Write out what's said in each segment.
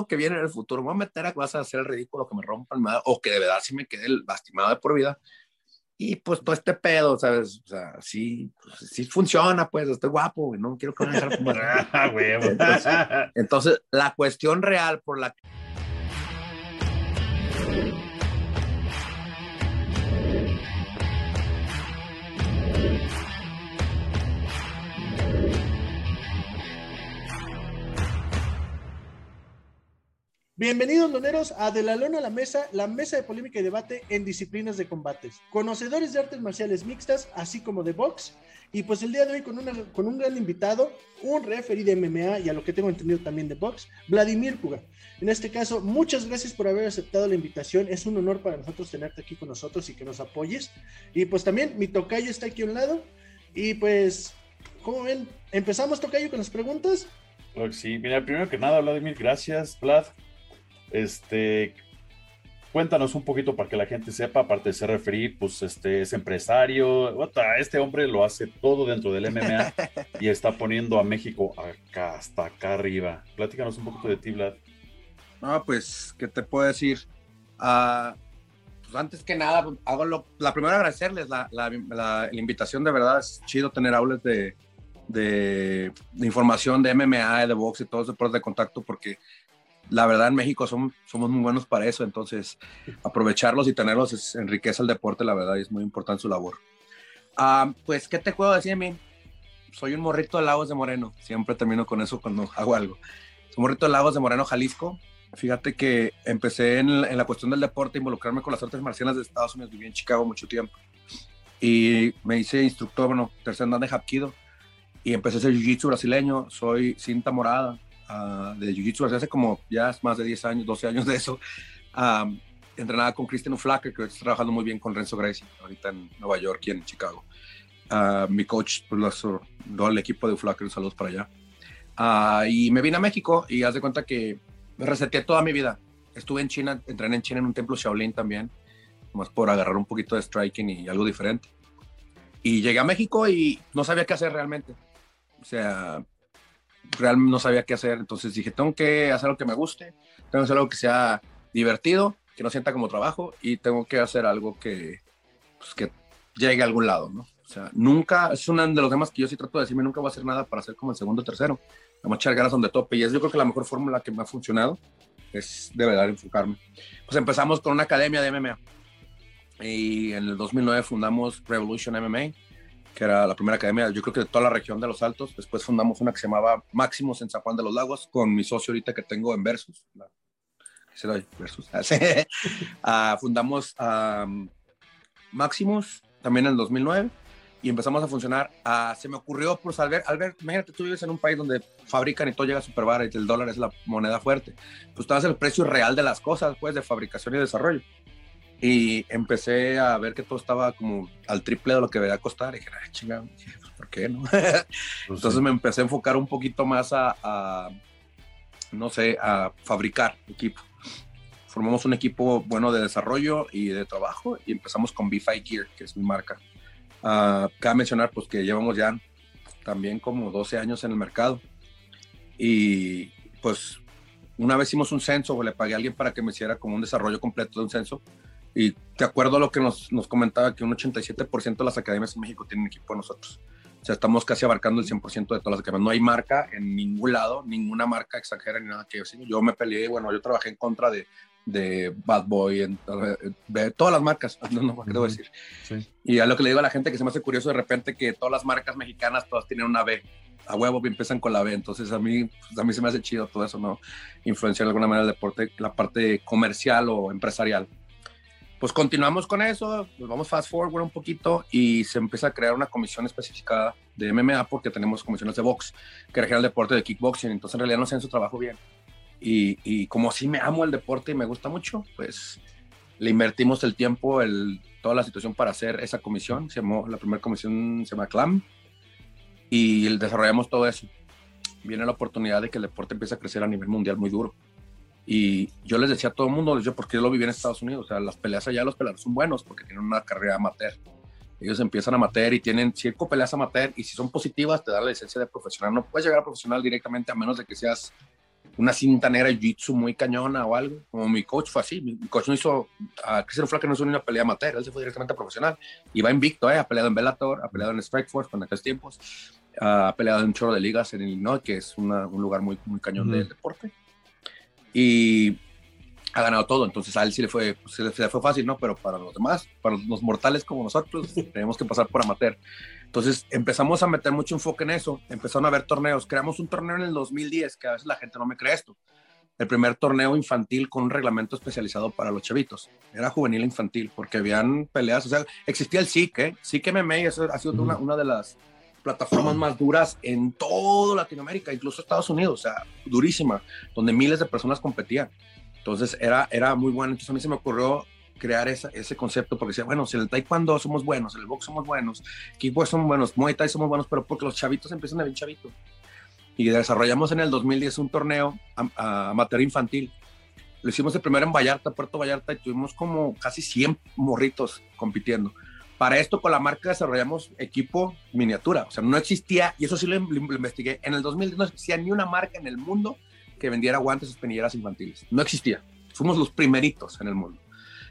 lo que viene en el futuro. Me voy a meter a que vas a hacer el ridículo, que me rompan madre, o que de verdad sí me quede lastimado de por vida. Y pues todo este pedo, ¿sabes? O sea, sí, pues, sí funciona, pues, estoy guapo, güey, no quiero que me Ah, entonces, entonces, la cuestión real por la que Bienvenidos, loneros, a De la Lona a la Mesa, la mesa de polémica y debate en disciplinas de combates. Conocedores de artes marciales mixtas, así como de box. Y pues el día de hoy con, una, con un gran invitado, un referee de MMA y a lo que tengo entendido también de box, Vladimir Puga. En este caso, muchas gracias por haber aceptado la invitación. Es un honor para nosotros tenerte aquí con nosotros y que nos apoyes. Y pues también mi tocayo está aquí a un lado. Y pues, ¿cómo ven? ¿Empezamos, tocayo, con las preguntas? Sí. Mira, primero que nada, Vladimir, gracias, Vlad. Este, cuéntanos un poquito para que la gente sepa, aparte de ser referí, pues este es empresario. Este hombre lo hace todo dentro del MMA y está poniendo a México acá, hasta acá arriba. Platícanos un poquito de ti, Vlad. No, pues, ¿qué te puedo decir? Ah, pues antes que nada, hago lo, la primera agradecerles la, la, la, la invitación, de verdad, es chido tener aulas de, de, de, información de MMA, de box y todos los deportes de contacto, porque la verdad en México somos, somos muy buenos para eso, entonces aprovecharlos y tenerlos es, enriquece el deporte, la verdad, y es muy importante su labor. Ah, pues, ¿qué te puedo decir a mí? Soy un morrito de Lagos de Moreno, siempre termino con eso cuando hago algo. Soy morrito de Lagos de Moreno, Jalisco, Fíjate que empecé en, en, la cuestión del deporte, involucrarme con las artes marciales de Estados Unidos. Viví en Chicago mucho tiempo. Y me hice instructor, bueno, tercer dan de Hapkido. Y empecé a hacer jiu-jitsu brasileño. Soy cinta morada uh, de jiu-jitsu hace como ya más de 10 años, 12 años de eso. Um, entrenada con Christian Flacker, que está trabajando muy bien con Renzo Gracie, ahorita en Nueva York y en Chicago. Uh, mi coach, pues, lo, el equipo de Flacker, saludos para allá. Uh, y me vine a México y haz de cuenta que me reseteé toda mi vida. Estuve en China, entrené en China en un templo Shaolin también, más por agarrar un poquito de striking y algo diferente. Y llegué a México y no sabía qué hacer realmente. O sea, realmente no sabía qué hacer. Entonces dije, tengo que hacer lo que me guste, tengo que hacer algo que sea divertido, que no sienta como trabajo y tengo que hacer algo que, pues, que llegue a algún lado, ¿no? O sea, nunca, es uno de los temas que yo sí trato de decirme, nunca voy a hacer nada para ser como el segundo o tercero vamos a echar ganas donde tope. Y es yo creo que la mejor fórmula que me ha funcionado es de verdad enfocarme. Pues empezamos con una academia de MMA. Y en el 2009 fundamos Revolution MMA, que era la primera academia, yo creo que de toda la región de Los Altos. Después fundamos una que se llamaba Máximos en San Juan de los Lagos, con mi socio ahorita que tengo en Versus. ¿Qué se doy? Versus. uh, fundamos um, Máximos también en el 2009 y empezamos a funcionar. Uh, se me ocurrió, pues, Albert, Albert, imagínate, tú vives en un país donde fabrican y todo llega super barato y el dólar es la moneda fuerte. Pues tú el precio real de las cosas, pues, de fabricación y desarrollo. Y empecé a ver que todo estaba como al triple de lo que debía costar. Y dije, ay, chingada, pues, ¿por qué no? pues Entonces sí. me empecé a enfocar un poquito más a, a, no sé, a fabricar equipo. Formamos un equipo bueno de desarrollo y de trabajo y empezamos con B5 Gear, que es mi marca. Uh, cabe mencionar pues que llevamos ya también como 12 años en el mercado y pues una vez hicimos un censo, le pagué a alguien para que me hiciera como un desarrollo completo de un censo y de acuerdo a lo que nos, nos comentaba que un 87% de las academias en México tienen equipo de nosotros. O sea, estamos casi abarcando el 100% de todas las academias. No hay marca en ningún lado, ninguna marca extranjera ni nada que decir. Yo me peleé, bueno, yo trabajé en contra de, de Bad Boy, en, de todas las marcas, no, no, ¿qué debo decir? Sí. Y a lo que le digo a la gente que se me hace curioso de repente que todas las marcas mexicanas todas tienen una B, a huevo que empiezan con la B, entonces a mí, pues a mí se me hace chido todo eso, ¿no? Influenciar de alguna manera el deporte, la parte comercial o empresarial. Pues continuamos con eso, vamos fast forward un poquito y se empieza a crear una comisión especificada de MMA porque tenemos comisiones de box, que regula el deporte de kickboxing, entonces en realidad no hacen su trabajo bien. Y, como así me amo el deporte y me gusta mucho, pues le invertimos el tiempo, toda la situación para hacer esa comisión. Se llamó, la primera comisión se llama CLAM y desarrollamos todo eso. Viene la oportunidad de que el deporte empiece a crecer a nivel mundial muy duro. Y yo les decía a todo el mundo, yo porque yo lo viví en Estados Unidos, o sea, las peleas allá, los peleadores son buenos porque tienen una carrera amateur. Ellos empiezan amateur y tienen cinco peleas amateur y si son positivas te dan la licencia de profesional. No puedes llegar a profesional directamente a menos de que seas una cinta negra jiu-jitsu muy cañona o algo. Como mi coach fue así. Mi coach no hizo, a Cristian Flaque no hizo ni una pelea amateur, él se fue directamente a profesional. Y va invicto, ¿eh? ha peleado en Bellator, ha peleado en Strikeforce con aquellos tiempos, ha peleado en un chorro de ligas en Illinois, que es un lugar muy, muy cañón del deporte. Y ha ganado todo, entonces a él sí le fue, pues, se le fue fácil, ¿no? Pero para los demás, para los mortales como nosotros, tenemos que pasar por amateur. Entonces empezamos a meter mucho enfoque en eso, empezaron a haber torneos, creamos un torneo en el 2010, que a veces la gente no me cree esto, el primer torneo infantil con un reglamento especializado para los chavitos, era juvenil e infantil, porque habían peleas, o sea, existía el SIC, ¿eh? SIC MMA, eso ha sido una, una de las plataformas más duras en todo Latinoamérica, incluso Estados Unidos, o sea, durísima, donde miles de personas competían. Entonces era, era muy bueno. Entonces a mí se me ocurrió crear esa, ese concepto porque decía, bueno, si en el taekwondo somos buenos, en el box somos buenos, kickbox somos buenos, muay thai somos buenos, pero porque los chavitos empiezan a bien chavitos. Y desarrollamos en el 2010 un torneo amateur infantil. Lo hicimos el primero en Vallarta, Puerto Vallarta, y tuvimos como casi 100 morritos compitiendo. Para esto, con la marca desarrollamos equipo miniatura. O sea, no existía, y eso sí lo, investigué, en el 2010 no existía ni una marca en el mundo que vendiera guantes espinilleras infantiles. No existía. Fuimos los primeritos en el mundo.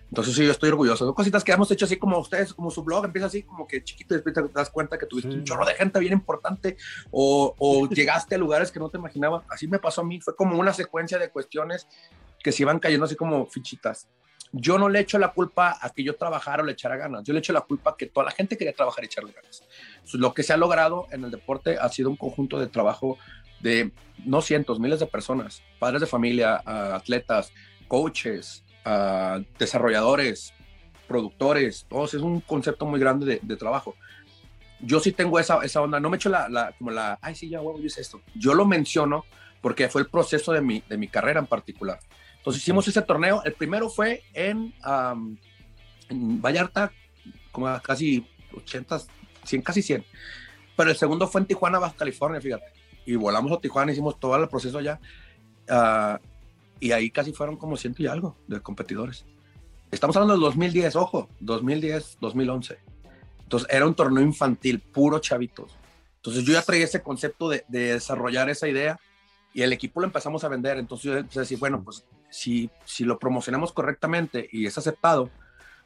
Entonces sí, yo estoy orgulloso. Son cositas que hemos hecho así como ustedes, como su blog empieza así como que chiquito y después te das cuenta que tuviste un chorro de gente bien importante o, o llegaste a lugares que no te imaginabas. Así me pasó a mí. Fue como una secuencia de cuestiones que se iban cayendo así como fichitas. Yo no le echo la culpa a que yo trabajara o le echara ganas. Yo le echo la culpa a que toda la gente quería trabajar y echarle ganas. lo que se ha logrado en el deporte ha sido un conjunto de trabajo de no cientos, miles de personas, padres de familia, atletas, coaches, desarrolladores, productores, todos, es un concepto muy grande de, trabajo. Yo sí tengo esa, esa onda, no me echo la, como la, ay, sí, ya, huevo, yo hice esto. Yo lo menciono porque fue el proceso de mi, de mi carrera en particular. Entonces hicimos ese torneo, el primero fue en, en Vallarta, como casi 80, 100, casi 100. Pero el segundo fue en Tijuana, Baja California, fíjate y volamos a Tijuana, hicimos todo el proceso allá. Uh, y ahí casi fueron como ciento y algo de competidores. Estamos hablando del 2010, ojo, 2010, 2011. Entonces era un torneo infantil, puro chavitos. Entonces yo ya traía ese concepto de, de desarrollar esa idea y el equipo lo empezamos a vender. Entonces yo empecé a decir, bueno, pues si, si lo promocionamos correctamente y es aceptado,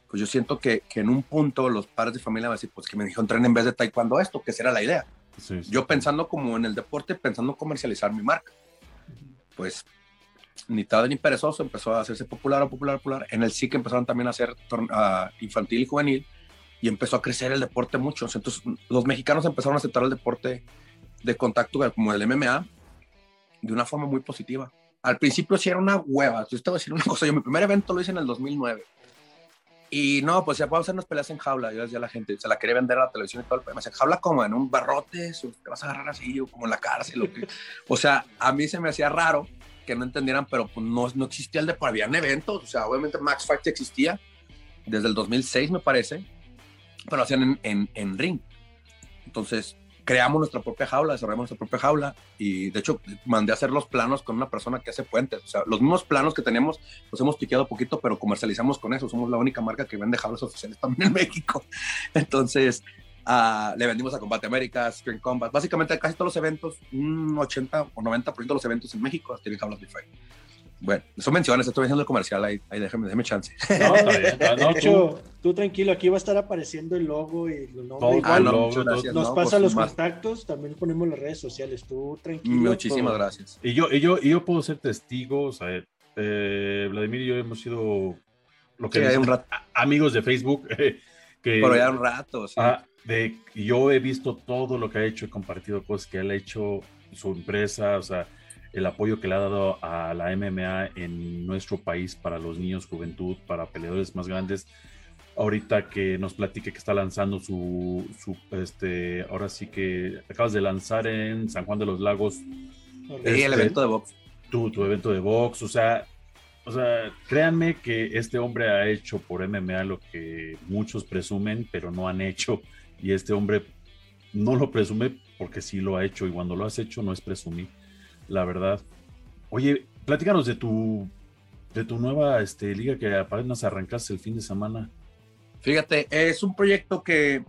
pues yo siento que, que en un punto los padres de familia van a decir, pues que me dijo entrenen en vez de taekwondo esto, que será la idea. Yo pensando como en el deporte, pensando en comercializar mi marca. Pues ni tarde ni perezoso empezó a hacerse popular, popular, popular. En el SIC empezaron también a hacer infantil y juvenil y empezó a crecer el deporte mucho. Entonces los mexicanos empezaron a aceptar el deporte de contacto como el MMA de una forma muy positiva. Al principio sí era una hueva. Yo estaba diciendo una cosa. Yo mi primer evento lo hice en el 2009 y no, pues ya podemos hacer unas peleas en jaula. Yo decía a la gente, se la quería vender a la televisión y todo el problema. Se jaula como en un barrote, te vas a agarrar así, o como en la cárcel. O, que, o sea, a mí se me hacía raro que no entendieran, pero pues no, no existía el de por habían eventos. O sea, obviamente Max Fight existía desde el 2006, me parece, pero lo hacían en, en, en ring. Entonces, creamos nuestra propia jaula, desarrollamos nuestra propia jaula y de hecho mandé a hacer los planos con una persona que hace puentes. O sea, los mismos planos que teníamos los hemos piqueado poquito, pero comercializamos con eso. Somos la única marca que vende jaulas oficiales también en México. Entonces, uh, le vendimos a Combate América, Spring Combat. Básicamente casi todos los eventos, un 80 o 90% de los eventos en México tienen jaulas de fight. Bueno, son menciones, estoy haciendo el comercial, ahí, ahí déjeme, déjeme chance. No, está de hecho, tú tranquilo, aquí va a estar apareciendo el logo y los nombres. Ah, no, gracias, nos pasa los contactos, también ponemos las redes sociales, tú tranquilo. Muchísimas gracias. Y yo, y yo, y yo puedo ser testigo, o sea, eh, Vladimir y yo hemos sido lo que sí, un rato. amigos de Facebook. que, Por ya un rato, sí. Ah, de, yo he visto todo lo que ha hecho, he compartido cosas que él ha hecho, su empresa, o sea, el apoyo que le ha dado a la MMA en nuestro país para los niños, juventud, para peleadores más grandes. Ahorita que nos platique que está lanzando su, su este, ahora sí que acabas de lanzar en San Juan de los Lagos. Sí, el este, evento de box. Tu, tu evento de box, o sea, o sea, créanme que este hombre ha hecho por MMA lo que muchos presumen, pero no han hecho. Y este hombre no lo presume porque sí lo ha hecho. Y cuando lo has hecho, no es presumir la verdad. Oye, platícanos de tu de tu nueva este, liga que apenas arrancaste el fin de semana. Fíjate, es un proyecto que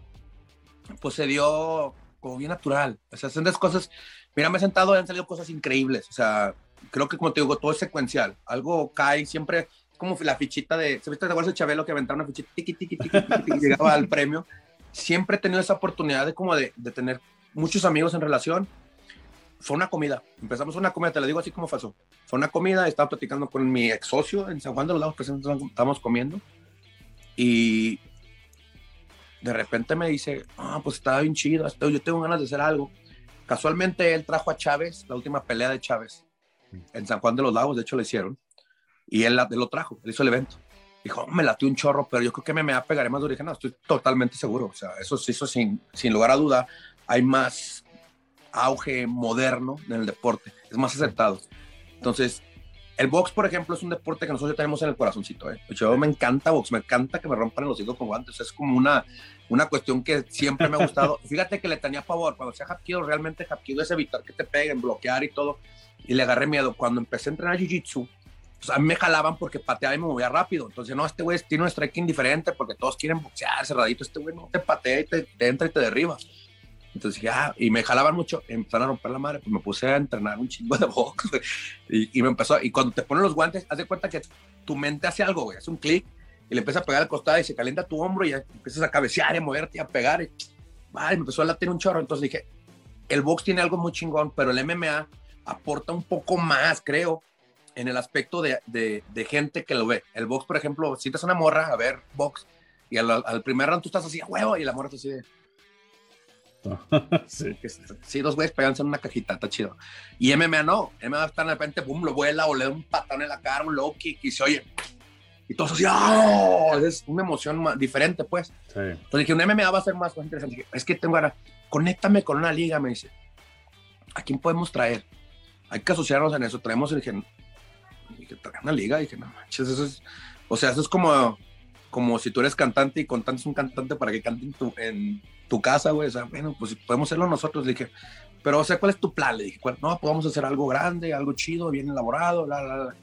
pues se dio como bien natural. O sea, hacen cosas. Mira, me he sentado y han salido cosas increíbles. O sea, creo que como te digo, todo es secuencial. Algo cae siempre, como la fichita de, ¿se viste de Chabelo que aventaba una fichita, tiqui, tiqui, tiqui, tiqui, llegaba al premio? Siempre he tenido esa oportunidad de como de tener muchos amigos en relación. Fue una comida, empezamos una comida, te lo digo así como pasó. Fue una comida, estaba platicando con mi ex socio en San Juan de los Lagos, que estábamos comiendo, y de repente me dice, ah, pues estaba bien chido, yo tengo ganas de hacer algo. Casualmente él trajo a Chávez, la última pelea de Chávez, en San Juan de los Lagos, de hecho lo hicieron, y él, lo trajo, él hizo el evento. Dijo, me latió un chorro, pero yo creo que me, me pegaré más de origen. No, estoy totalmente seguro. O sea, eso hizo sin, sin lugar a duda. Hay más auge moderno en el deporte, es más aceptado. Entonces, el box, por ejemplo, es un deporte que nosotros ya tenemos en el corazoncito. ¿eh? Yo me encanta box, me encanta que me rompan los hijos con guantes. Es como una, una cuestión que siempre me ha gustado. Fíjate que le tenía favor. Cuando sea Hapkido, realmente Hapkido es evitar que te peguen, bloquear y todo y le agarré miedo. Cuando empecé a entrenar Jiu-Jitsu, pues a mí me jalaban porque pateaba y me movía rápido. Entonces, no, este güey tiene un striking diferente porque todos quieren boxear cerradito. Este güey no te patea y te, entra y te derriba. Entonces ya, ah", y me jalaban mucho, empezaron a romper la madre, pues me puse a entrenar un chingo de box, y, y, me empezó, y cuando te ponen los guantes, haz de cuenta que tu mente hace algo, güey, hace un clic, y le empieza a pegar al costado y se calienta tu hombro y ya empiezas a cabecear y a moverte y a pegar, y, me empezó a latir un chorro, entonces dije, el box tiene algo muy chingón, pero el MMA aporta un poco más, creo, en el aspecto de, de, gente que lo ve. El box, por ejemplo, si te una morra a ver box y al, primer round tú estás así, a huevo, y la morra está así de... sí. sí, dos güeyes pegándose en una cajita, está chido. Y MMA no, MMA está de repente, boom, lo vuela o le da un patón en la cara, un low kick y se oye. Y todos así, ¡oh! Es una emoción diferente, pues. Sí. Entonces dije, un MMA va a ser más, interesante. es que tengo ahora, conéctame con una liga, me dice. ¿A quién podemos traer? hay que asociarnos en eso. Traemos, y dije, dije una liga. Y dije, no manches, eso es, o sea, eso es como, como si tú eres cantante y es un cantante para que cante en tu, en tu casa, güey. O sea, bueno, pues podemos hacerlo nosotros. Le dije, pero, o sea, ¿cuál es tu plan? Le dije, no, podemos hacer algo grande, algo chido, bien elaborado, bla, bla, bla.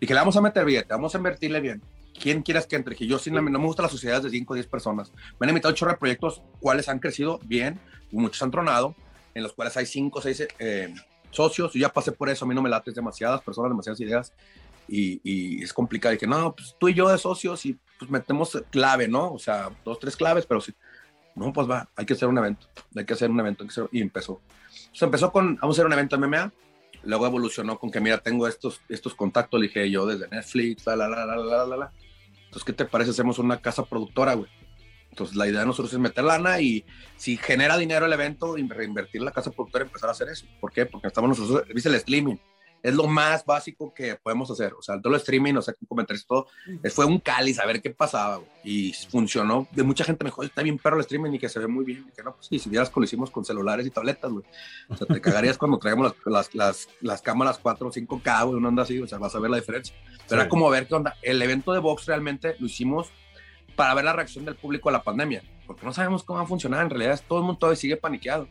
Dije, le vamos a meter billete, vamos a invertirle bien. ¿Quién quieras que entre? Que yo sí, no me gusta las sociedades de 5 o 10 personas. Me han invitado ocho proyectos, cuales han crecido bien, muchos han tronado, en los cuales hay 5 o 6 eh, socios, yo ya pasé por eso, a mí no me late demasiadas personas, demasiadas ideas y, y es complicado. Que no, pues tú y yo de socios y pues metemos clave, ¿no? O sea, dos, tres claves, pero sí. No, pues va, hay que hacer un evento, hay que hacer un evento, y empezó. Entonces empezó con, vamos a hacer un evento MMA, luego evolucionó con que, mira, tengo estos, estos contactos, le dije yo desde Netflix, la, la, la, la, la, la, la. Entonces, ¿qué te parece? Hacemos una casa productora, güey. Entonces, la idea de nosotros es meter lana y si genera dinero el evento, reinvertir la casa productora y empezar a hacer eso. ¿Por qué? Porque estamos nosotros, viste el streaming. Es lo más básico que podemos hacer. O sea, todo el streaming, o sea, comentarios, todo. Fue un cáliz a ver qué pasaba. Y funcionó. De mucha gente me dijo, está bien perro el streaming y que se ve muy bien. Y que no, pues sí, si vieras que lo hicimos con celulares y tabletas, güey. O sea, te cagarías cuando traemos las, las, las, cámaras 4 o 5K, güey, una onda así. O sea, vas a ver la diferencia. Pero era como ver qué onda. El evento de box realmente lo hicimos para ver la reacción del público a la pandemia, porque no sabemos cómo va a funcionar. En realidad, todo el mundo todavía sigue paniqueado.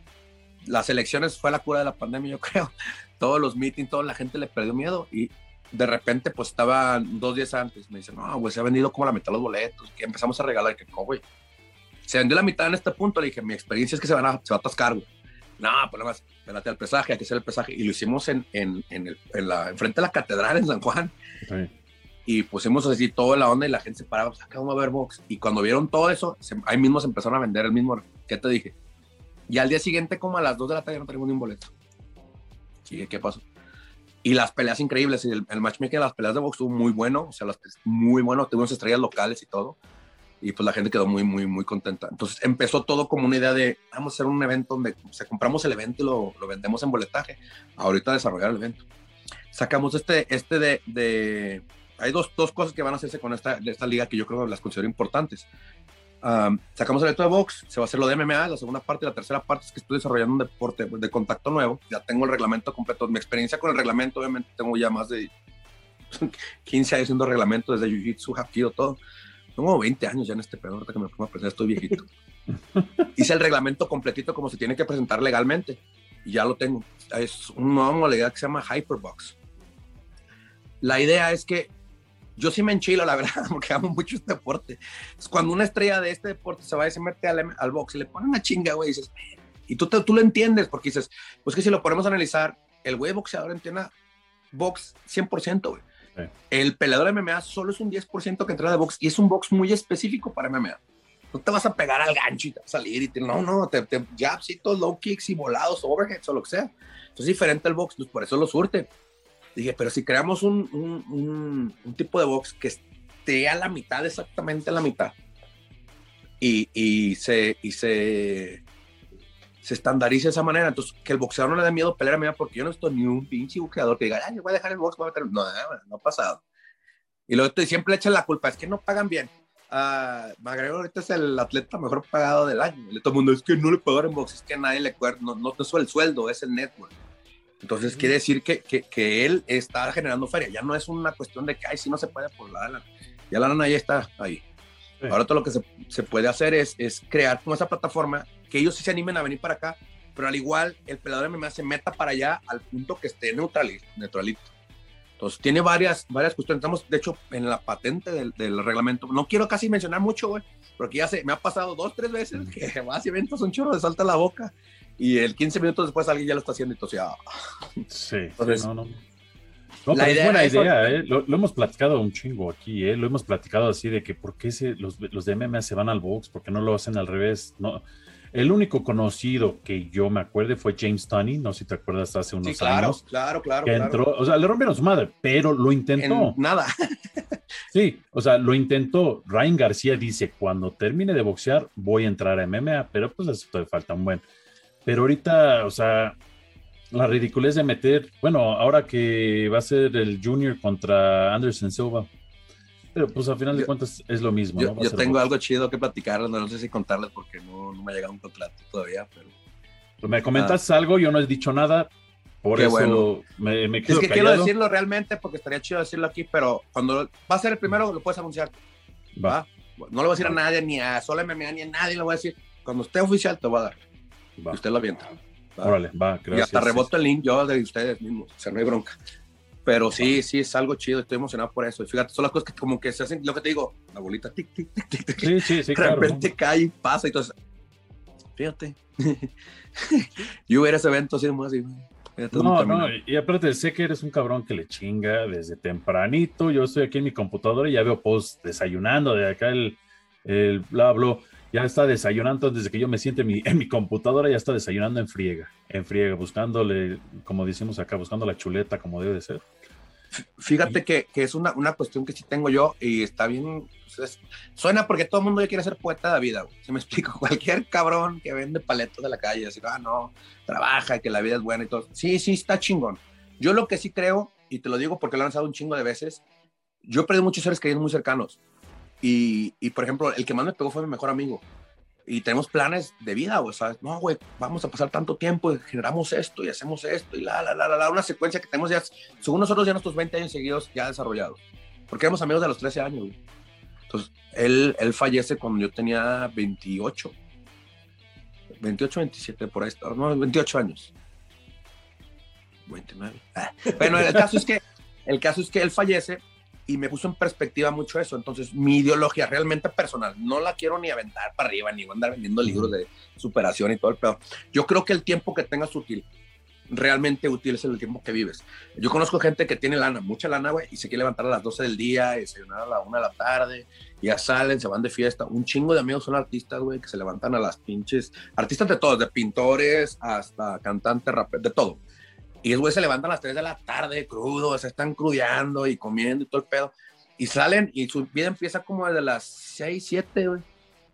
Las elecciones fue la cura de la pandemia, yo creo. Todos los meetings, toda la gente le perdió miedo y de repente, pues estaba dos días antes. Me dicen, no, güey, se ha vendido como la mitad de los boletos. Que empezamos a regalar. Que no, güey. Se vendió la mitad en este punto. Le dije, mi experiencia es que se, van a, se va a atascar, güey. No, pues nada más, espérate al pesaje, hay que hacer el pesaje. Y lo hicimos en, en, en, el, en la, enfrente de la catedral en San Juan. Sí y pusimos así toda la onda y la gente se paraba, pues acá vamos a ver box. Y cuando vieron todo eso, ahí mismo se empezaron a vender el mismo, ¿qué te dije? Y al día siguiente, como a las 2 de la tarde, no tenemos ni un boleto. Y ¿qué pasó? Y las peleas increíbles, el, el matchmaking de las peleas de box estuvo muy bueno, o sea, las, muy bueno, tuvimos estrellas locales y todo. Y pues la gente quedó muy, muy, muy contenta. Entonces empezó todo como una idea de, vamos a hacer un evento donde se compramos el evento y lo, lo vendemos en boletaje. Ahorita desarrollar el evento. Sacamos este, este de, de hay dos, dos cosas que van a hacerse con esta, esta liga que yo creo que las considero importantes. Sacamos el evento de box, se va a hacer lo de MMA, la segunda parte, la tercera parte es que estoy desarrollando un deporte de contacto nuevo, ya tengo el reglamento completo, mi experiencia con el reglamento, obviamente tengo ya más de 15 años haciendo reglamento desde Jiu-Jitsu, Hapkido, todo. Tengo 20 años ya en este pedo, ahorita que me pongo a aprender, estoy viejito. Hice el reglamento completito como se tiene que presentar legalmente y ya lo tengo. Es una nueva modalidad que se llama Hyperbox. La idea es que yo sí me enchilo, la verdad, porque amo mucho este deporte. Cuando una estrella de este deporte se va y se mete al, al box y le pone una chinga, güey, y dices, y tú, tú lo entiendes, porque dices, pues que si lo ponemos a analizar, el güey boxeador entiende box 100%, güey. El peleador de MMA solo es un 10% que entra de box y es un box muy específico para MMA. No te vas a pegar al gancho y te vas a salir y te, no, no, te, te jabsitos, low kicks y volados, overheads o lo que sea. Entonces es diferente el box, pues por eso lo surte. Dije, pero si creamos un, un, un, tipo de box que esté a la mitad, exactamente a la mitad, y, y se, y se, se estandarice de esa manera, entonces que el boxeador no le dé miedo pelear a mí, porque yo no estoy ni un pinche boxeador que diga, ay, voy a dejar el box, voy a meter... No, no, ha pasado. Y luego siempre le echan la culpa, es que no pagan bien. Uh, McGregor ahorita es el atleta mejor pagado del año. Todo el mundo es que no le pagaron box, es que nadie le no, no, no es el sueldo, es el network. Entonces quiere decir que, que, que, él está generando feria. Ya no es una cuestión de que, ay, si no se puede por la lana. Ya la lana ya está ahí. Ahora todo lo que se, se, puede hacer es, es crear como esa plataforma que ellos sí se animen a venir para acá, pero al igual el peleador MMA se meta para allá al punto que esté neutralito. neutralito. Entonces, tiene varias, varias cuestiones. Estamos, de hecho, en la patente del, del reglamento. No quiero casi mencionar mucho, güey, porque ya se, me ha pasado dos, tres veces que vas y ventas un chorro de salta la boca y el 15 minutos después alguien ya lo está haciendo y entonces ya. Sí, Entonces, no, no. No, la idea es buena idea, ¿eh? lo, lo, hemos platicado un chingo aquí, ¿eh? lo hemos platicado así de que por qué se, los, los de MMA se van al box, por qué no lo hacen al revés. No, el único conocido que yo me acuerde fue James Tunney, no sé si te acuerdas hace unos sí, claro, años. Claro, claro, que claro. entró, o sea, le rompieron su madre, pero lo intentó. En nada. sí, o sea, lo intentó. Ryan García dice, cuando termine de boxear voy a entrar a MMA, pero pues te falta un buen. Pero ahorita, o sea, la ridiculez de meter, bueno, ahora que va a ser el Junior contra Anderson Silva, pero pues al final de cuentas es lo mismo. Yo, ¿no? yo tengo algo chido que platicarles, no, sé si contarles porque no, no, me ha llegado un contrato todavía, pero... Pues me comentas ah. algo, yo no he dicho nada, por Qué eso bueno. me, me quedo Es que callado. quiero decirlo realmente porque estaría chido decirlo aquí, pero cuando va a ser el primero lo puedes anunciar. Va. ¿va? No le voy a decir a nadie, ni a Solo MMA, ni a nadie le voy a decir. Cuando esté oficial te voy a dar. Va. Y usted lo avienta. ¿va? Órale, va, gracias. Y hasta reboto el link yo de ustedes mismos, o sea, no hay bronca. Pero sí, sí, es algo chido, estoy emocionado por eso. Y fíjate, son las cosas que como que se hacen, lo que te digo, la bolita, tic, tic, tic, tic, tic. Sí, sí, sí, de claro. repente cae y pasa y entonces, fíjate. yo hubiera ese evento así, nomás, así, No, no, y aparte sé que eres un cabrón que le chinga desde tempranito. Yo estoy aquí en mi computadora y ya veo post desayunando de acá el, el bla bla. Ya está desayunando desde que yo me siente en mi, en mi computadora, ya está desayunando en friega, en friega, buscándole, como decimos acá, buscando la chuleta como debe de ser. Fíjate que, que es una, una cuestión que sí tengo yo y está bien. pues, es- suena porque todo el mundo ya quiere ser poeta de vida. Si me explico, cualquier cabrón que vende paletos de la calle, así, ah, no, trabaja, que la vida es buena y todo. Sí, sí, está chingón. Yo lo que sí creo, y te lo digo porque lo he lanzado un chingo de veces, yo he perdido muchos seres queridos muy cercanos. Y, y, por ejemplo, el que más me pegó fue mi mejor amigo. Y tenemos planes de vida, güey, ¿sabes? No, güey, vamos a pasar tanto tiempo y generamos esto y hacemos esto y la, la, la, la, una secuencia que tenemos ya, según nosotros, ya nuestros 20 años seguidos ya desarrollados. Porque éramos amigos de los 13 años, güey. Entonces, él, él fallece cuando yo tenía 28. 28, 27, por ahí. No, 28 años. 29. Ah. Bueno, el caso es que el caso es que él fallece y me puso en perspectiva mucho eso. Entonces, mi ideología realmente personal, no la quiero ni aventar para arriba, ni andar vendiendo libros de superación y todo el pedo. Yo creo que el tiempo que tengas útil, realmente útil es el tiempo que vives. Yo conozco gente que tiene lana, mucha lana, güey, y se quiere levantar a las 12 del día, y desayunar a la 1 de la tarde, y ya salen, se van de fiesta. Un chingo de amigos son artistas, güey, que se levantan a las pinches, artistas de todos, de pintores hasta cantantes, raperos, de todo. Y esos güey se levantan a las 3 de la tarde, crudos, se están crudeando y comiendo y todo el pedo. Y salen y su vida empieza como desde las 6, 7, güey.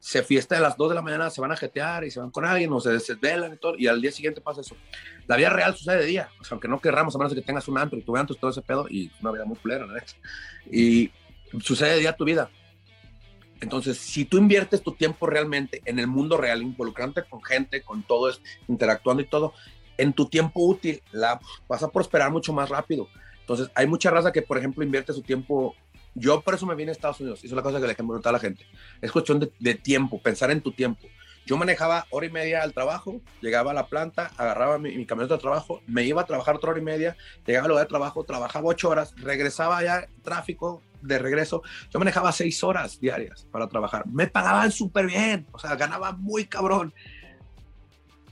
Se fiesta de las 2 de la mañana, se van a jetear y se van con alguien o se desvelan y todo. Y al día siguiente pasa eso. La vida real sucede de día. O sea, aunque no querramos, a menos que tengas un antro y tu antro y todo ese pedo y una vida muy culera, ¿no? Y sucede de día tu vida. Entonces, si tú inviertes tu tiempo realmente en el mundo real, involucrante con gente, con todo, interactuando y todo, en tu tiempo útil la, vas a prosperar mucho más rápido. Entonces, hay mucha raza que, por ejemplo, invierte su tiempo. Yo por eso me vine a Estados Unidos. Es la cosa que le ejemplo a la gente. Es cuestión de, de, tiempo, pensar en tu tiempo. Yo manejaba hora y media al trabajo, llegaba a la planta, agarraba mi, mi camioneta de trabajo, me iba a trabajar otra hora y media, llegaba al lugar de trabajo, trabajaba ocho horas, regresaba ya, tráfico de regreso. Yo manejaba seis horas diarias para trabajar. Me pagaban súper bien, o sea, ganaba muy cabrón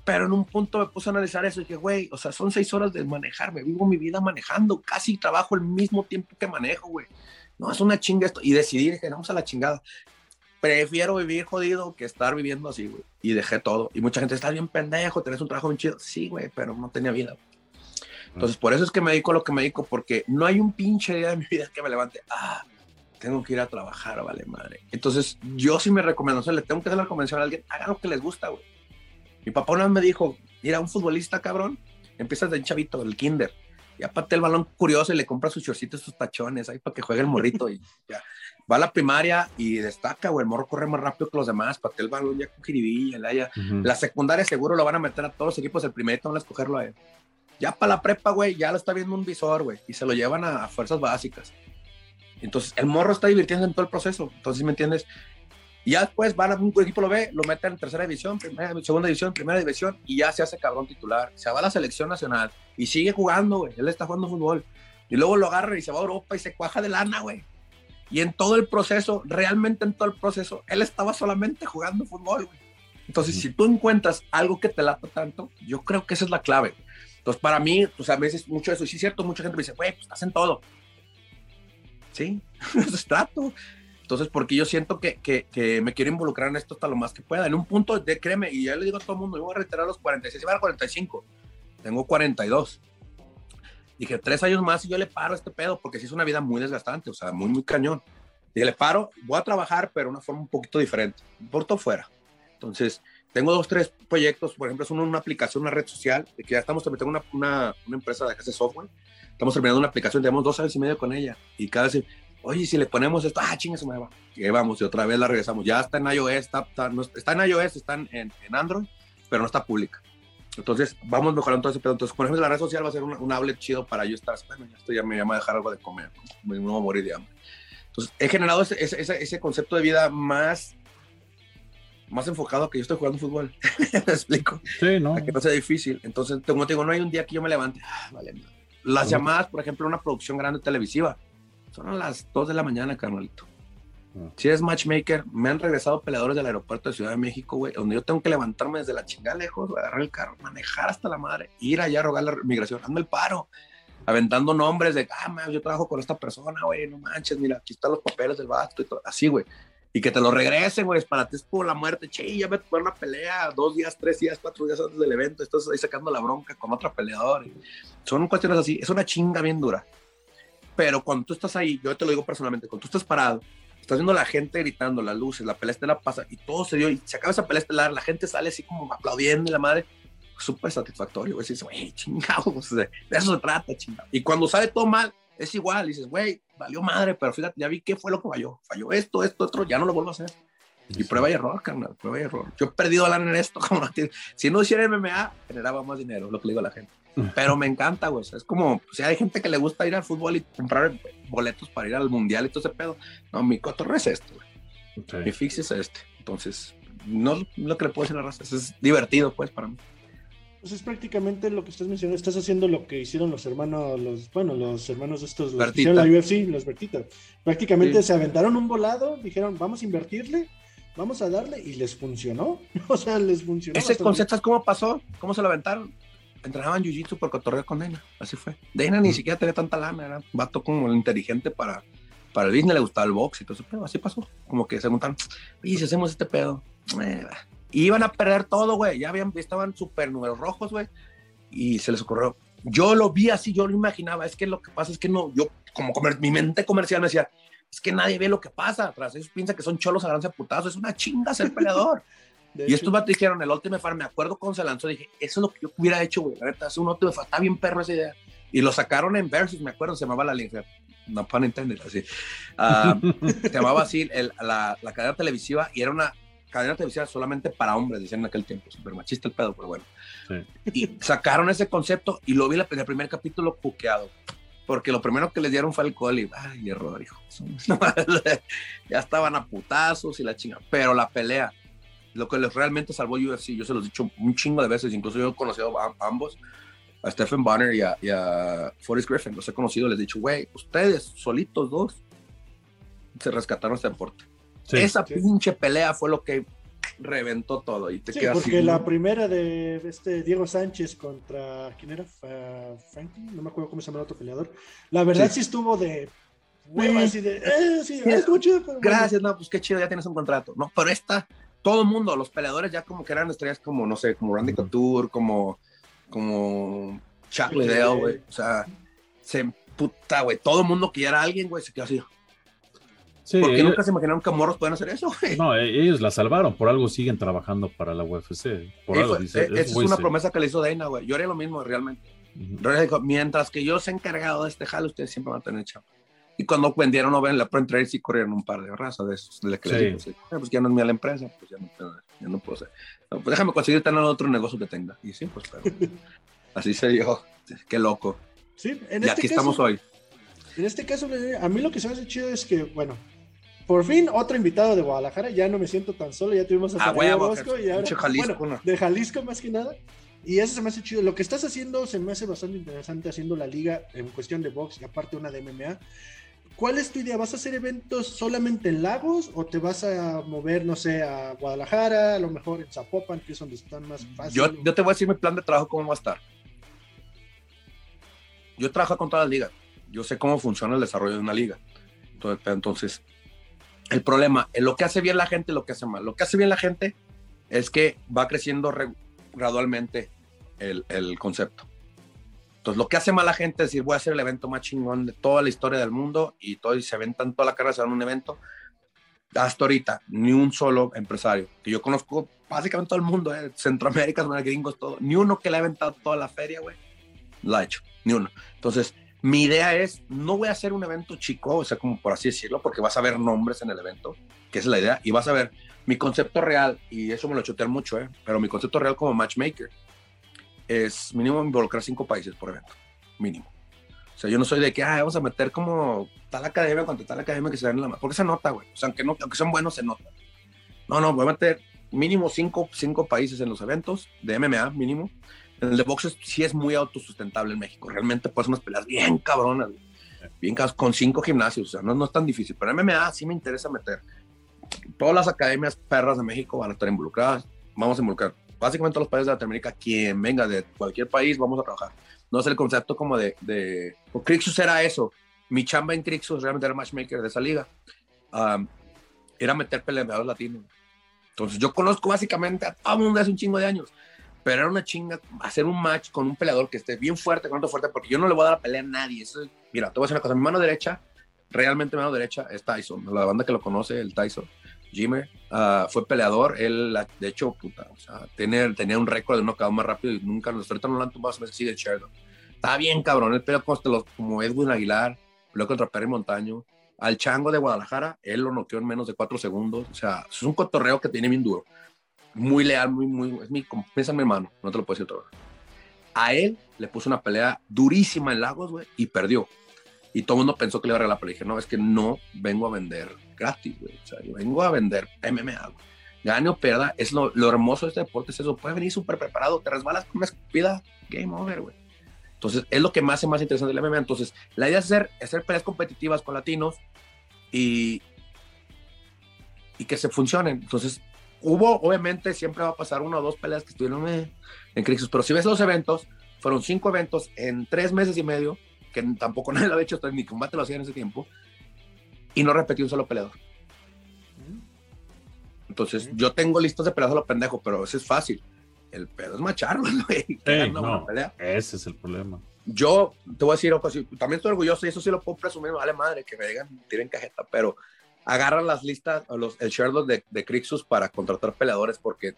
Pero en un punto me puse a analizar eso y dije, güey, o sea, son seis horas de manejar, me vivo mi vida manejando, casi trabajo el mismo tiempo que manejo, güey. No, es una chinga esto. Y decidí, dije, vamos a la chingada. Prefiero vivir jodido que estar viviendo así, güey. Y dejé todo. Y mucha gente está bien pendejo, tenés un trabajo bien chido. Sí, güey, pero no tenía vida. Entonces, por eso es que me dedico a lo que me dedico, porque no hay un pinche día de mi vida que me levante, ah, tengo que ir a trabajar, vale madre. Entonces, yo sí me recomiendo, o sea, le tengo que hacer la convención a alguien, haga lo que les gusta, güey. Mi papá una vez me dijo, mira, un futbolista, cabrón, empiezas de un chavito, el kinder, y aparte el balón curioso y le compra sus chorcitos, sus tachones, ahí para que juegue el morrito y ya. Va a la primaria y destaca, güey, el morro corre más rápido que los demás, patea el balón ya con jiribilla, la, ya. la secundaria seguro lo van a meter a todos los equipos, el primerito van a escogerlo a él. Ya para la prepa, güey, ya lo está viendo un visor, güey, y se lo llevan a, a fuerzas básicas. Entonces, el morro está divirtiendo en todo el proceso. Entonces, ¿me entiendes? Y ya después van a un equipo lo ve, lo mete en tercera división, primera, segunda división, primera división y ya se hace cabrón titular. Se va a la selección nacional y sigue jugando, güey. Él está jugando fútbol. Y luego lo agarra y se va a Europa y se cuaja de lana, güey. Y en todo el proceso, realmente en todo el proceso, él estaba solamente jugando fútbol, güey. Entonces, si tú encuentras algo que te lata tanto, yo creo que esa es la clave. Entonces, para mí, pues a veces mucho eso, y sí es cierto, mucha gente me dice, güey, pues estás en todo. Sí, eso es trato. Entonces, porque yo siento que, que, que, me quiero involucrar en esto hasta lo más que pueda. En un punto, de, créeme, y ya le digo a todo el mundo, yo voy a reiterar los 46, iba a 45, tengo 42. Dije, tres años más y yo le paro a este pedo, porque sí es una vida muy desgastante, o sea, muy, muy cañón. Dije, le paro, voy a trabajar, pero de una forma un poquito diferente, por todo fuera. Entonces, tengo dos, tres proyectos, por ejemplo, es uno, una aplicación, una red social, que ya estamos, tengo una, una, una empresa de hace software, estamos terminando una aplicación, tenemos dos años y medio con ella, y cada vez oye, si le ponemos esto, ah, chinga, se me va. Y ahí vamos, y otra vez la regresamos. Ya está en iOS, está, está, no, está en iOS, está en, en, Android, pero no está pública. Entonces, vamos mejorando todo ese pedo. Entonces, por ejemplo, la red social va a ser un, un outlet chido para yo estar, bueno, ya esto ya me llama a dejar algo de comer, ¿no? no voy a morir de hambre. Entonces, he generado ese, ese, ese, concepto de vida más, más enfocado a que yo estoy jugando fútbol. ¿Me explico? Sí, ¿no? A que no sea difícil. Entonces, como te digo, no hay un día que yo me levante, ah, vale, las llamadas, por ejemplo, una producción grande televisiva, son a las 2 de la mañana, carnalito. Ah. Si eres matchmaker, me han regresado peleadores del aeropuerto de Ciudad de México, güey, donde yo tengo que levantarme desde la chingada lejos, agarrar el carro, manejar hasta la madre, ir allá a rogar la migración, hazme el paro, aventando nombres de, ah, man, yo trabajo con esta persona, güey, no manches, mira, aquí están los papeles del vato y todo, así, güey. Y que te lo regresen, güey, para ti es por la muerte, che, ya me tuve una pelea dos días, tres días, cuatro días antes del evento, estás ahí sacando la bronca con otro peleador. Son cuestiones así, es una chinga bien dura. Pero cuando tú estás ahí, yo te lo digo personalmente, cuando tú estás parado, estás viendo a la gente gritando, las luces, la pelea estelar pasa y todo se dio y se acaba esa pelea estelar, la gente sale así como aplaudiendo y la madre, súper satisfactorio, güey, dices, güey, chingado, de eso se trata, chingado. Y cuando sale todo mal, es igual, dices, güey, valió madre, pero fíjate, ya vi qué fue lo que falló, falló esto, esto, otro, ya no lo vuelvo a hacer. Y prueba y error, carnal, prueba y error. Yo he perdido lana en esto, como no Si no hiciera MMA, generaba más dinero, lo que le digo a la gente. Pero me encanta, güey. es como, si hay gente que le gusta ir al fútbol y comprar boletos para ir al mundial y todo ese pedo. No, mi cotorre es esto, güey. Okay. Mi fix es este. Entonces, no lo que le puedo decir a la raza. Es divertido, pues, para mí. Pues es prácticamente lo que estás mencionando. Estás haciendo lo que hicieron los hermanos, los, bueno, los hermanos estos, los que hicieron la UFC, los Bertita. Prácticamente sí. se aventaron un volado, dijeron, vamos a invertirle, vamos a darle, y les funcionó. o sea, les funcionó. Ese concepto, ¿cómo pasó? ¿Cómo se lo aventaron? Entrenaban jiu-jitsu por cotorreo con Dana, así fue. Dana ni siquiera tenía tanta lana, era un vato como inteligente para, para el business, le gustaba el box y todo eso, pero así pasó. Como que se montaron, y si hacemos este pedo, eh, iban a perder todo, güey, ya habían, estaban súper números rojos, güey, y se les ocurrió. Yo lo vi así, yo lo imaginaba, es que lo que pasa es que no, yo como comer, mi mente comercial me decía, es que nadie ve lo que pasa atrás, ellos piensan que son cholos a putazo, es una chinga ser peleador. De y hecho. estos vatos dijeron, el Ultimate Farm, me acuerdo cuando se lanzó, dije, eso es lo que yo hubiera hecho, güey. La verdad, es un Ultimate Farm, está bien perro esa idea. Y lo sacaron en Versus, me acuerdo, se llamaba la línea, no pun intended, así. Uh, se llamaba así el, la, la, cadena televisiva y era una cadena televisiva solamente para hombres, decían en aquel tiempo, súper machista el pedo, pero bueno. Sí. Y sacaron ese concepto y lo vi en el primer capítulo buqueado. Porque lo primero que les dieron fue alcohol y, ay, error, hijo. ya estaban a putazos y la chinga. Pero la pelea, lo que les realmente salvó UFC, yo se los he dicho un chingo de veces, incluso yo he conocido a, a ambos, a Stephen Bonner y a, y a, Forrest Griffin, los he conocido, les he dicho, güey, ustedes solitos dos se rescataron este deporte. Sí, Esa sí. pinche pelea fue lo que reventó todo y te Sí, quedas porque así, la primera de este Diego Sánchez contra ¿quién era? Fa- Franklin, no me acuerdo cómo se llama el otro peleador. La verdad sí, Sí. estuvo de hueva, Sí. así de eh, sí, Sí. estuvo chido, pero bueno. Gracias, no, pues qué chido, ya tienes un contrato. No, pero esta, todo el mundo, los peleadores ya como que eran estrellas como, no sé, como Randy. Couture, como, como Chuck Sí. Liddell, güey. O sea, se puta, güey. Todo el mundo que ya era alguien, güey, se quedó así. Sí, Porque ellos- nunca se imaginaron que morros pueden hacer eso, güey. no, e- ellos la salvaron, por algo siguen trabajando para la UFC. Por algo fue- dice, eh, es esa es una promesa que le hizo Dana, güey. Yo haría lo mismo, realmente. Pero dijo, mientras que yo sea encargado de este jale, ustedes siempre van a tener chamba. Y cuando vendieron no ven la Pro Trade, sí corrieron un par de razas de esos, de que Sí. "Eh, pues ya no es mía la empresa, pues ya no, puedo- ya no puedo ser. No, pues déjame conseguir tener otro negocio que tenga. Y sí, pues, pero así se dio. Qué loco. Sí, en y este aquí caso, estamos hoy. En este caso, a mí lo que se me hace chido es que, bueno, por fin otro invitado de Guadalajara, ya no me siento tan solo, ya tuvimos a Ah, Bosco y ahora, Jalisco, bueno, ¿no? de Jalisco más que nada. Y eso se me hace chido. Lo que estás haciendo se me hace bastante interesante haciendo la liga en cuestión de box y aparte una de MMA. ¿Cuál es tu idea? ¿Vas a hacer eventos solamente en Lagos o te vas a mover, no sé, a Guadalajara, a lo mejor en Zapopan, que es donde están más fácil? Yo, yo te voy a decir mi plan de trabajo, cómo va a estar. Yo trabajo con todas las ligas. Yo sé cómo funciona el desarrollo de una liga. Entonces, entonces, el problema, es lo que hace bien la gente y lo que hace mal. Lo que hace bien la gente es que va creciendo re- gradualmente el, el concepto. Entonces, lo que hace mal la gente es decir, voy a hacer el evento más chingón de toda la historia del mundo y todo, y se aventan toda la carrera, se dan un evento. Hasta ahorita, ni un solo empresario, que yo conozco básicamente todo el mundo, eh, Centroamérica, gringos, todo, ni uno que le ha aventado toda la feria, güey, lo ha hecho, ni uno. Entonces, mi idea es, no voy a hacer un evento chico, o sea, como por así decirlo, porque vas a ver nombres en el evento, que es la idea, y vas a ver mi concepto real, y eso me lo chotean mucho, eh, pero mi concepto real como matchmaker es mínimo involucrar cinco países por evento, mínimo. O sea, yo no soy de que, ah, vamos a meter como tal academia contra tal academia que se dan en la mano. Porque se nota, güey. O sea, aunque, no, aunque son buenos, se nota. No, no, voy a meter mínimo cinco, cinco países en los eventos de MMA, mínimo. En el de boxes sí es muy autosustentable en México. Realmente puedes unas peleas bien cabronas, güey. bien cabronas, con cinco gimnasios. O sea, no, no es tan difícil. Pero MMA sí me interesa meter. Todas las academias perras de México van a estar involucradas. Vamos a involucrar básicamente los países de Latinoamérica. Quien venga de cualquier país, vamos a trabajar. No es el concepto como de... de... o Crixus era eso. Mi chamba en Crixus realmente era matchmaker de esa liga. Um, era meter peleadores latinos. Entonces yo conozco básicamente a todo el mundo hace un chingo de años. Pero era una chinga hacer un match con un peleador que esté bien fuerte, con otro fuerte, porque yo no le voy a dar la pelea a nadie. Eso es- mira, te voy a decir una cosa. Mi mano derecha, realmente mi mano derecha, es Tyson. La banda que lo conoce, el Tyson. Jimmer, ah, fue peleador. Él, de hecho, puta, o sea, tenía, tenía un récord de knockout más rápido y nunca, ahorita no lo han tumbado, se de Sheridan. Estaba bien cabrón. Él peleó como Edwin Aguilar, peleó contra Perry Montaño. Al Chango de Guadalajara, él lo noqueó en menos de cuatro segundos. O sea, es un cotorreo que tiene bien duro. Muy leal, muy, muy. Es mi, piensa mi hermano, no te lo puedo decir otra vez. A él le puso una pelea durísima en Lagos, güey, y perdió. Y todo el mundo pensó que le iba a regalar la pelea. Dije, no, es que no vengo a vender gratis, güey. O sea, yo vengo a vender MMA, güey. Gane o pierda, es lo, lo hermoso de este deporte, es eso. Puede venir súper preparado, te resbalas con una escupida, game over, güey. Entonces, es lo que más hace más interesante el MMA. Entonces, la idea es hacer, hacer peleas competitivas con latinos y, y que se funcionen. Entonces, hubo, obviamente, siempre va a pasar una o dos peleas que estuvieron eh, en Crixus, pero si ves los eventos, fueron cinco eventos en tres meses y medio, que tampoco nadie lo había hecho, ni combate lo hacía en ese tiempo, y no repetí un solo peleador. Entonces, yo tengo listos de peleas a lo pendejo, pero eso es fácil. El pedo es macharlo, güey. que Ey, gana una no, pelea. ese es el problema. Yo te voy a decir, sí, también estoy orgulloso y eso sí lo puedo presumir, vale madre que me digan, tiren cajeta, pero agarran las listas, los, el Sherlock de, de Crixus para contratar peleadores porque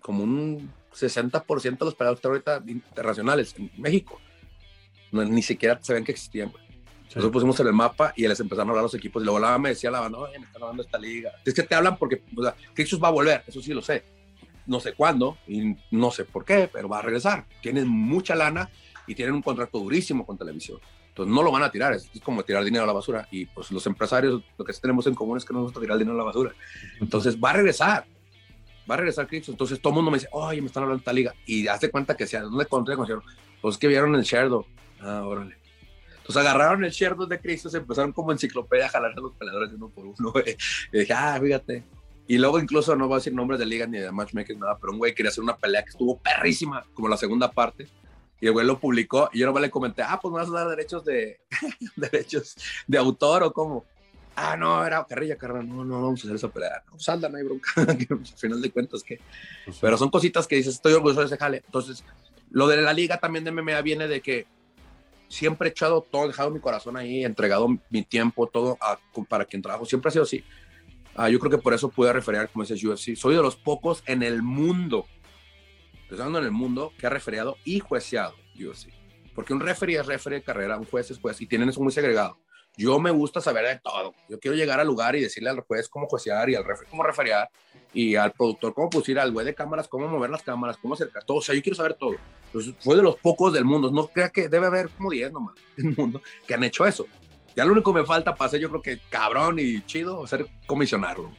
como un 60% de los peleadores ahorita internacionales en México no, ni siquiera ven que existían. güey. Sí. Nosotros pusimos en el mapa y les empezaron a hablar los equipos y luego la me decía la banda, oye, me están hablando esta liga. Es que te hablan porque o sea, Crixus va a volver, eso sí lo sé. No sé cuándo y no sé por qué, pero va a regresar. Tienen mucha lana y tienen un contrato durísimo con televisión. Entonces no lo van a tirar, es, es como tirar dinero a la basura. Y pues los empresarios, lo que tenemos en común es que no nos gusta tirar dinero a la basura. Entonces va a regresar, va a regresar Crixus. Entonces todo el mundo me dice, oye, me están hablando de esta liga. Y hace cuenta que sea, ¿dónde encontré? Pues que vieron el Sherdo. Ah, órale. Entonces agarraron el Sherdo de Crixus, empezaron como enciclopedia a jalarse a los peleadores uno por uno. güey. Y dije, ah, fíjate. Y luego incluso, no voy a decir nombres de liga ni de matchmakers, nada, pero un güey quería hacer una pelea que estuvo perrísima, como la segunda parte. Y el güey lo publicó y yo no le comenté, ah, pues me vas a dar derechos de, derechos de autor o cómo. Ah, no, era carrilla, carrera, no, no, vamos a hacer esa pelea. No, salda, no hay bronca. al final de cuentas, que. Pues pero son cositas que dices, estoy orgulloso de ese jale. Entonces, lo de la liga también de MMA viene de que siempre he echado todo, dejado mi corazón ahí, entregado mi tiempo, todo para quien trabajo. Siempre ha sido así. Ah, yo creo que por eso pude referir, como dices, UFC. Soy de los pocos en el mundo, pensando en el mundo, que ha referiado y jueceado UFC. Porque un referee es referee de carrera, un juez es juez, y tienen eso muy segregado. Yo me gusta saber de todo. Yo quiero llegar al lugar y decirle al juez cómo juecear y al referee cómo referear y al productor cómo pusir al güey de cámaras, cómo mover las cámaras, cómo acercar todo. O sea, yo quiero saber todo. Entonces, fue de los pocos del mundo. No crea que debe haber como 10 nomás del mundo que han hecho eso. Ya lo único que me falta para ser, yo creo que cabrón y chido, ser comisionarlo.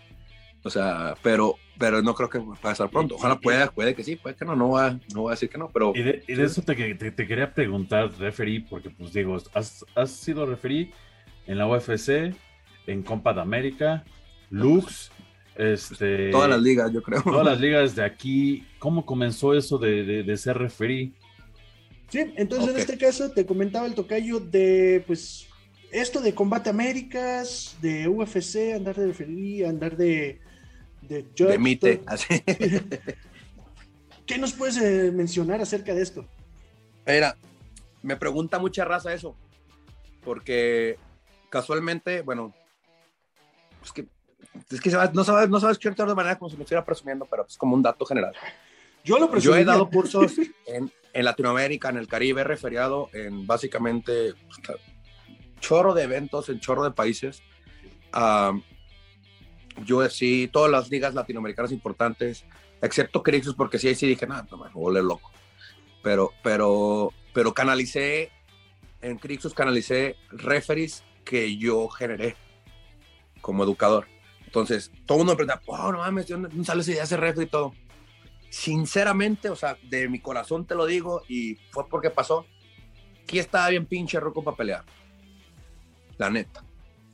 O sea, pero, pero no creo que va a pasar pronto. Ojalá pueda, puede que sí, puede que no, no va, no va a decir que no, pero... Y de, eso te, te, quería preguntar, referí, porque pues digo, has, has sido referí en la UFC, en Compa de América, Lux, este... Todas las ligas, yo creo. Todas las ligas de aquí. ¿Cómo comenzó eso de, de, ser referí? Sí, entonces en este caso te comentaba el tocayo de, pues, esto de Combate Américas, de UFC, andar de referí, andar de... De, de mite, así. ¿Qué nos puedes eh, mencionar acerca de esto? Mira, me pregunta mucha raza eso, porque casualmente, bueno, es que, es que no sabes, no sabes qué de manera como si lo estuviera presumiendo, pero es como un dato general. Yo lo Yo he dado cursos en, en, Latinoamérica, en el Caribe, referiado en básicamente chorro de eventos, en chorro de países. yo sí, todas las ligas latinoamericanas importantes, excepto Crixus, porque sí, ahí sí dije, nada, no, me voy loco. Pero, pero, pero canalicé, en Crixus canalicé referees que yo generé como educador. Entonces, todo el mundo me pregunta, oh, no mames, ¿dónde sale esa idea ese reto y todo? Sinceramente, o sea, de mi corazón te lo digo y fue porque pasó. Aquí estaba bien pinche roco para pelear. La neta.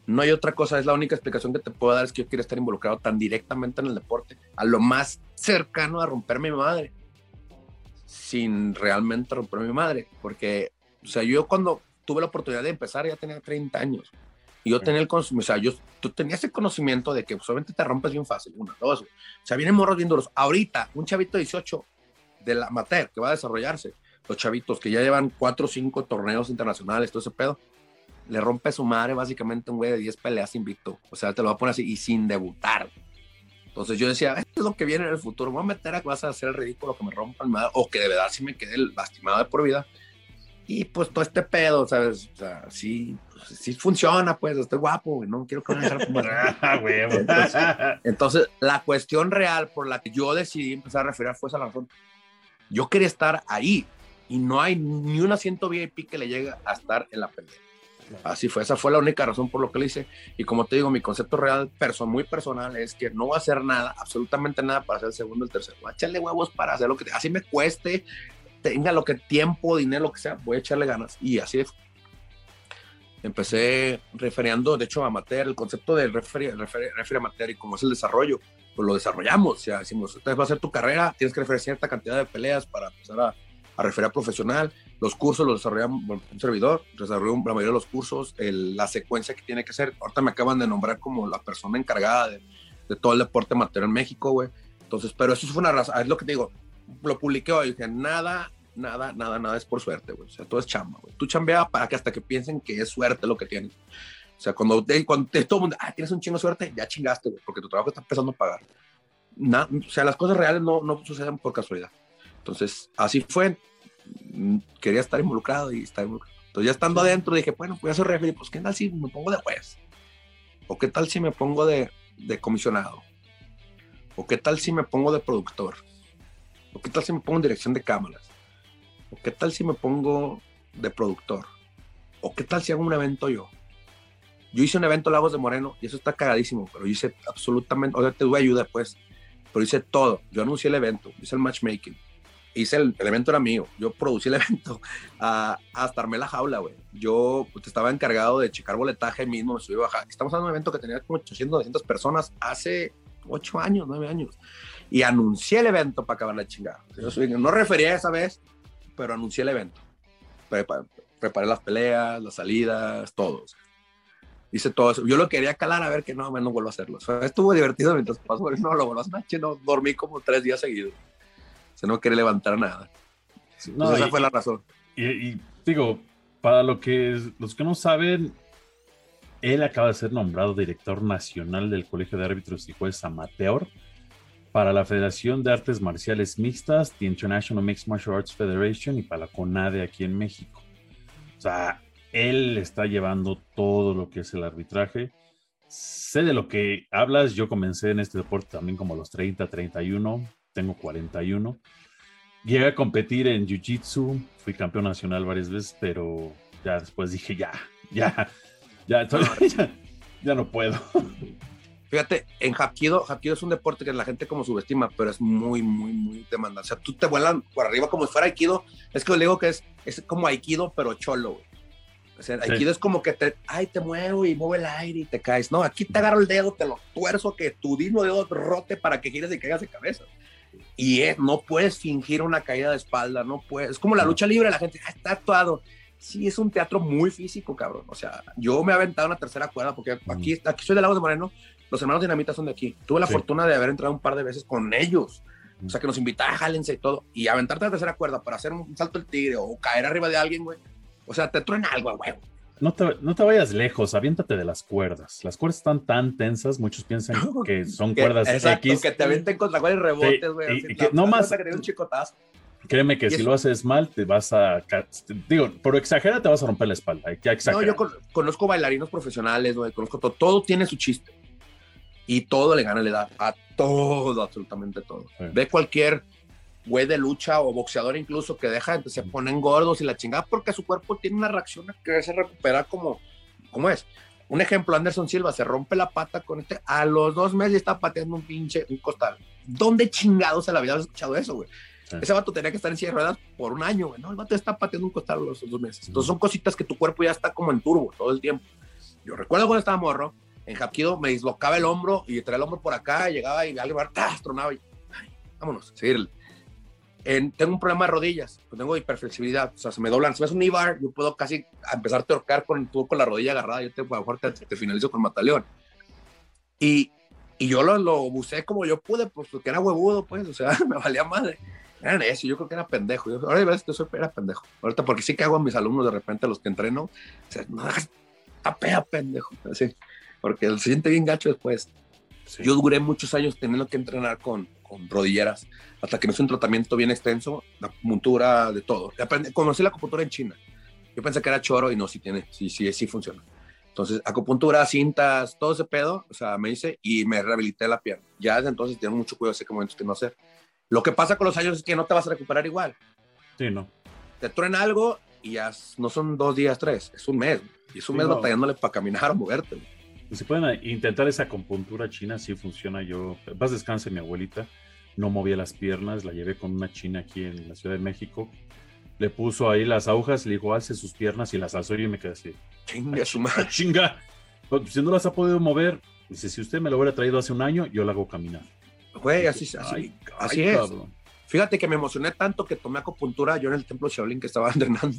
No hay otra cosa, es la única explicación que te puedo dar, es que yo quiero estar involucrado tan directamente en el deporte, a lo más cercano a romper mi madre, sin realmente romper mi madre. Porque, o sea, yo cuando tuve la oportunidad de empezar, ya tenía 30 años. Y yo tenía el conocimiento, o sea, yo tú tenías el conocimiento de que solamente te rompes bien fácil, una, dos. O sea, vienen morros bien duros. Ahorita, un chavito de 18 de la amateur que va a desarrollarse, los chavitos que ya llevan 4 o 5 torneos internacionales, todo ese pedo, le rompe su madre básicamente un güey de 10 peleas invicto. O sea, te lo va a poner así y sin debutar. Entonces yo decía, esto es lo que viene en el futuro. Me voy a meter a que vas a hacer el ridículo, que me rompan madre, o que de verdad sí me quede lastimado de por vida. Y pues todo este pedo, ¿sabes? O sea, sí, pues, sí funciona, pues, estoy guapo, no quiero que me ah, entonces, entonces, la cuestión real por la que yo decidí empezar a referir fue esa razón. Yo quería estar ahí y no hay ni un asiento VIP que le llegue a estar en la pelea. Así fue, esa fue la única razón por lo que lo hice. Y como te digo, mi concepto real, muy personal, es que no voy a hacer nada, absolutamente nada para hacer el segundo el tercero. Voy a echarle huevos para hacer lo que así me cueste, tenga lo que tiempo, dinero, lo que sea, voy a echarle ganas. Y así empecé referiendo, de hecho, amateur, el concepto del referee, amateur y cómo es el desarrollo, pues lo desarrollamos. O sea, decimos, entonces va a ser tu carrera, tienes que referir cierta cantidad de peleas para empezar a, a referir profesional. Los cursos los desarrollamos, un servidor, desarrolló la mayoría de los cursos, la secuencia que tiene que ser. Ahorita me acaban de nombrar como la persona encargada de, de todo el deporte amateur en México, güey. Entonces, pero eso fue una razón, es lo que te digo, lo publiqué hoy, dije, nada, nada, nada, nada es por suerte, güey. O sea, todo es chamba, güey. Tú chambeas para que hasta que piensen que es suerte lo que tienes. O sea, cuando, te, cuando te, todo el mundo, ah, tienes un chingo de suerte, ya chingaste, güey, porque tu trabajo está empezando a pagar. o sea, las cosas reales no, no suceden por casualidad. Entonces, así fue. Mm, quería estar involucrado y estar involucrado. Entonces, ya estando adentro, dije, bueno, voy a ser referee, pues, ¿qué tal si me pongo de juez? ¿O qué tal si me pongo de, de comisionado? ¿O qué tal si me pongo de productor? ¿O qué tal si me pongo en dirección de cámaras? ¿O qué tal si me pongo de productor? ¿O qué tal si hago un evento yo? Yo hice un evento Lagos de Moreno y eso está cagadísimo, pero hice absolutamente, o sea, te doy ayuda pues, pero hice todo. Yo anuncié el evento, hice el matchmaking, hice el, el evento era mío, yo producí el evento a, hasta armé la jaula, güey. Yo pues, estaba encargado de checar boletaje mismo, me subí a bajar. Estamos hablando de un evento que tenía como 800, 900 personas hace ocho años, nueve años. Y anuncié el evento para acabar la chingada. Yo soy- no refería esa vez, pero anuncié el evento. Prepa- preparé las peleas, las salidas, todo. Hice todo eso. Yo lo quería calar a ver que no, no vuelvo a hacerlo. O sea, estuvo divertido mientras pasó, no lo vuelvo a hacer. No, dormí como tres días seguidos. O sea, no quería levantar nada. No, Entonces, esa y- fue la razón. Y, y digo, para lo que los que no saben, él acaba de ser nombrado director nacional del Colegio de Árbitros y Jueces Amateur para la Federación de Artes Marciales Mixtas, The International Mixed Martial Arts Federation y para la CONADE aquí en México. O sea, él está llevando todo lo que es el arbitraje. Sé de lo que hablas, yo comencé en este deporte también como los 30, 31, tengo 41. Llegué a competir en Jiu-Jitsu, fui campeón nacional varias veces, pero ya después dije, ya, ya, ya, ya, ya no puedo. Fíjate, en Hapkido, Hapkido es un deporte que la gente como subestima, pero es muy, muy, muy demandante. O sea, tú te vuelan por arriba como si fuera Aikido. Es que le digo que es, es como Aikido, pero cholo, güey. O sea, Sí. Aikido es como que te, ay, te muevo y muevo el aire y te caes. No, aquí te agarro el dedo, te lo tuerzo, que tu digno dedo rote para que gires y caigas de cabeza. Y es, no puedes fingir una caída de espalda, no puedes. Es como la lucha libre, la gente "Ah, está actuado. Sí, es un teatro muy físico, cabrón. O sea, yo me he aventado una tercera cuerda porque aquí, aquí soy de Lagos de Moreno, los hermanos Dinamita son de aquí. Tuve la Sí. fortuna de haber entrado un par de veces con ellos. O sea, que nos invitaban, jálense y todo. Y aventarte la tercera cuerda para hacer un salto del tigre o caer arriba de alguien, güey. O sea, te truena algo, güey. No te, no te vayas lejos, aviéntate de las cuerdas. Las cuerdas están tan tensas, muchos piensan que son Que- cuerdas exacto, X. que te aventen contra cuál y rebotes, güey. no más- que un chicotazo. Créeme que si eso- lo haces mal, te vas a. Digo, por exagera te vas a romper la espalda. Hay que No, yo con- conozco bailarinos profesionales, güey, conozco todo, todo tiene su chiste. Y todo le gana la edad, a todo, absolutamente todo. Sí. Ve cualquier güey de lucha o boxeador incluso que deja, entonces se ponen gordos y la chingada porque su cuerpo tiene una reacción a quererse recuperar como, como es. Un ejemplo, Anderson Silva se rompe la pata con este, a los dos meses está pateando un pinche, un costal. ¿Dónde chingados se le había escuchado eso, güey? Sí. Ese vato tenía que estar en silla de ruedas por un año, güey. No, el vato está pateando un costal a los dos meses. Entonces son cositas que tu cuerpo ya está como en turbo todo el tiempo. Yo recuerdo cuando estaba morro, en Hapkido me dislocaba el hombro y traía el hombro por acá, llegaba y alguien ¡tas! tronaba y ay, vámonos, seguirle. En- tengo un problema de rodillas, pues tengo hiperflexibilidad, o sea, se me doblan. Si me haces un E-bar, yo puedo casi empezar a torcar con, con la rodilla agarrada, yo te, a lo mejor te, te finalizo con mataleón. Y, y yo lo, lo busqué como yo pude, pues porque era huevudo, pues, o sea, me valía madre. Era necio, yo creo que era pendejo. Yo, ahora ves que soy, era pendejo. Ahorita, porque sí que hago a mis alumnos de repente, a los que entreno, o sea, no tapea, pendejo. Así, porque se siente bien gacho después. Sí. Yo duré muchos años teniendo que entrenar con, con rodilleras, hasta que me hice un tratamiento bien extenso, la acupuntura, de todo. Aprendí- conocí la acupuntura en China. Yo pensé que era choro y no, sí tiene, sí, sí, sí funciona. Entonces, acupuntura, cintas, todo ese pedo, o sea, me hice y me rehabilité la pierna. Ya desde entonces tengo mucho cuidado, sé qué momentos que no hacer. Lo que pasa con los años es que no te vas a recuperar igual. Sí, no. Te truena algo y ya no son dos días, tres, es un mes. Y es un Sí, mes no. batallándole para caminar o moverte. Si pueden intentar esa acupuntura china, sí funciona. Yo, vas descanse mi abuelita, no movía las piernas, la llevé con una china aquí en la Ciudad de México. Le puso ahí las agujas, le dijo, alce sus piernas y las alzó y me quedé así. Chinga su madre. ¡Ah, chinga! Pues, Si no las ha podido mover, dice, si usted me lo hubiera traído hace un año, yo la hago caminar. Güey, así, así, así ay, es. cabrón. Fíjate que me emocioné tanto que tomé acupuntura yo en el templo Shaolin que estaba entrenando.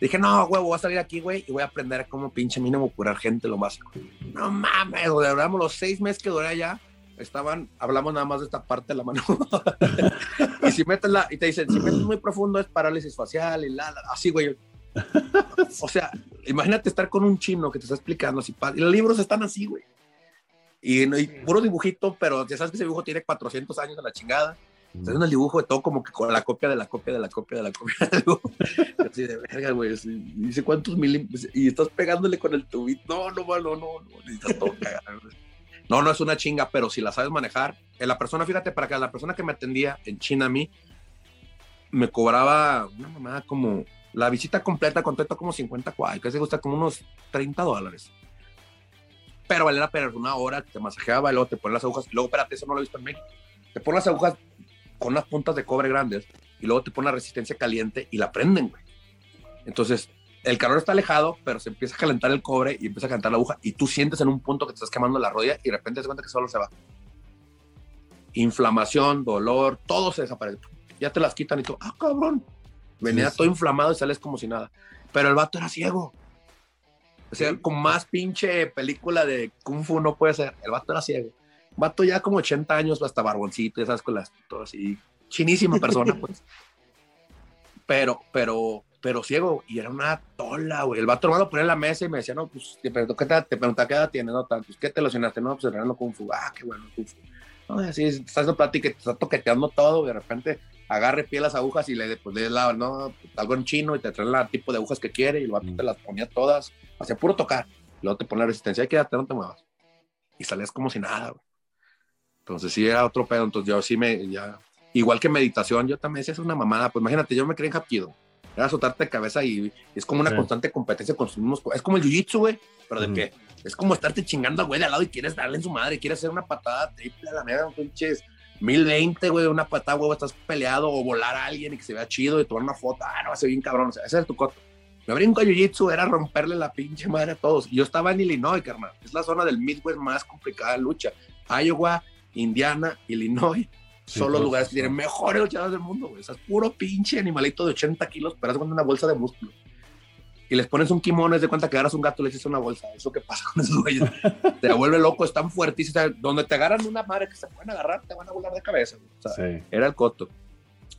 Dije, no, güey, voy a salir aquí, güey, y voy a aprender cómo pinche mínimo curar gente lo básico. No mames, duramos los seis meses que duré allá, estaban, hablamos nada más de esta parte de la mano. y si metes la, y te dicen, si metes muy profundo es parálisis facial y la, la, así, güey. O sea, imagínate estar con un chino que te está explicando así, y los libros están así, güey. Y, y puro dibujito, pero ya sabes que ese dibujo tiene 400 años a la chingada. Haciendo el dibujo de todo como que con la copia de la copia de la copia de la copia del dibujo. Así de verga, güey. Dice cuántos milímetros. Y estás pegándole con el tubito. No, no, no, no, no. Necesitas todo cagado. No, no es una chinga, pero si la sabes manejar. eh, La persona, fíjate, para que la persona que me atendía en China a mí, me cobraba una mamada como la visita completa todo como 50 cuay, que se gusta como unos 30 dólares. Pero vale la pena una hora, te masajeaba, y luego te ponen las agujas, luego, espérate, eso no lo he visto en México. Te ponen las agujas con unas puntas de cobre grandes y luego te ponen la resistencia caliente y la prenden, güey. Entonces, el calor está alejado, pero se empieza a calentar el cobre y empieza a calentar la aguja y tú sientes en un punto que te estás quemando la rodilla y de repente te das cuenta que solo se va. inflamación, dolor, todo se desaparece. Ya te las quitan y tú, ah, cabrón. Venía todo inflamado y sales como si nada. Pero el vato era ciego. O sea, con más pinche película de Kung Fu no puede ser. El vato era ciego. Vato ya como 80 años, hasta barboncito, esas con las, todo así. Chinísima persona, pues. Pero, pero, pero ciego. Y era una tola, güey. El vato hermano ponía en la mesa y me decía, no, pues, te preguntó, ¿qué te, te preguntaba qué edad tienes? No, tanto. ¿Qué te lesionaste? No, pues, entrenando Kung Fu. Ah, qué bueno, Kung Fu. No, así, estás haciendo plática, te está toqueteando todo, y de repente agarre pie las agujas y le, pues, le la, no, algo en chino y te trae el tipo de agujas que quiere y el vato te las ponía todas, hacía puro tocar. Luego te pone la resistencia y quédate, no te muevas. Y salías como si nada, güey. Entonces sí era otro pedo, entonces yo sí me, ya, igual que meditación, yo también decía, es una mamada, pues imagínate, yo me creí en Hapkido, era soltarte de cabeza y es como una Sí. constante competencia con sus mismos, es como el jiu-jitsu, güey, pero de pie. Es como estarte chingando a güey de al lado y quieres darle en su madre, quieres hacer una patada triple a la mierda, pinches 1020, güey, una patada, güey, estás peleado o volar a alguien y que se vea chido y tomar una foto, ah, no, va a ser bien cabrón, o sea, ese es tu coto. Me brinco a jiu-jitsu era romperle la pinche madre a todos. Y yo estaba en Illinois, carnal. Es la zona del Midwest más complicada de lucha. Iowa, Indiana, Illinois, Sí, son los lugares que tienen mejores luchadores del mundo, güey. O sea, es puro pinche animalito de 80 kilos, pero es una bolsa de músculo. Y les pones un kimono, es de cuenta que agarras un gato y le echas una bolsa. Eso que pasa con esos güeyes. te vuelve loco, están fuertísimos. O sea, donde te agarran una madre que se pueden agarrar, te van a volar de cabeza. güey. O sea, Sí, era el coto.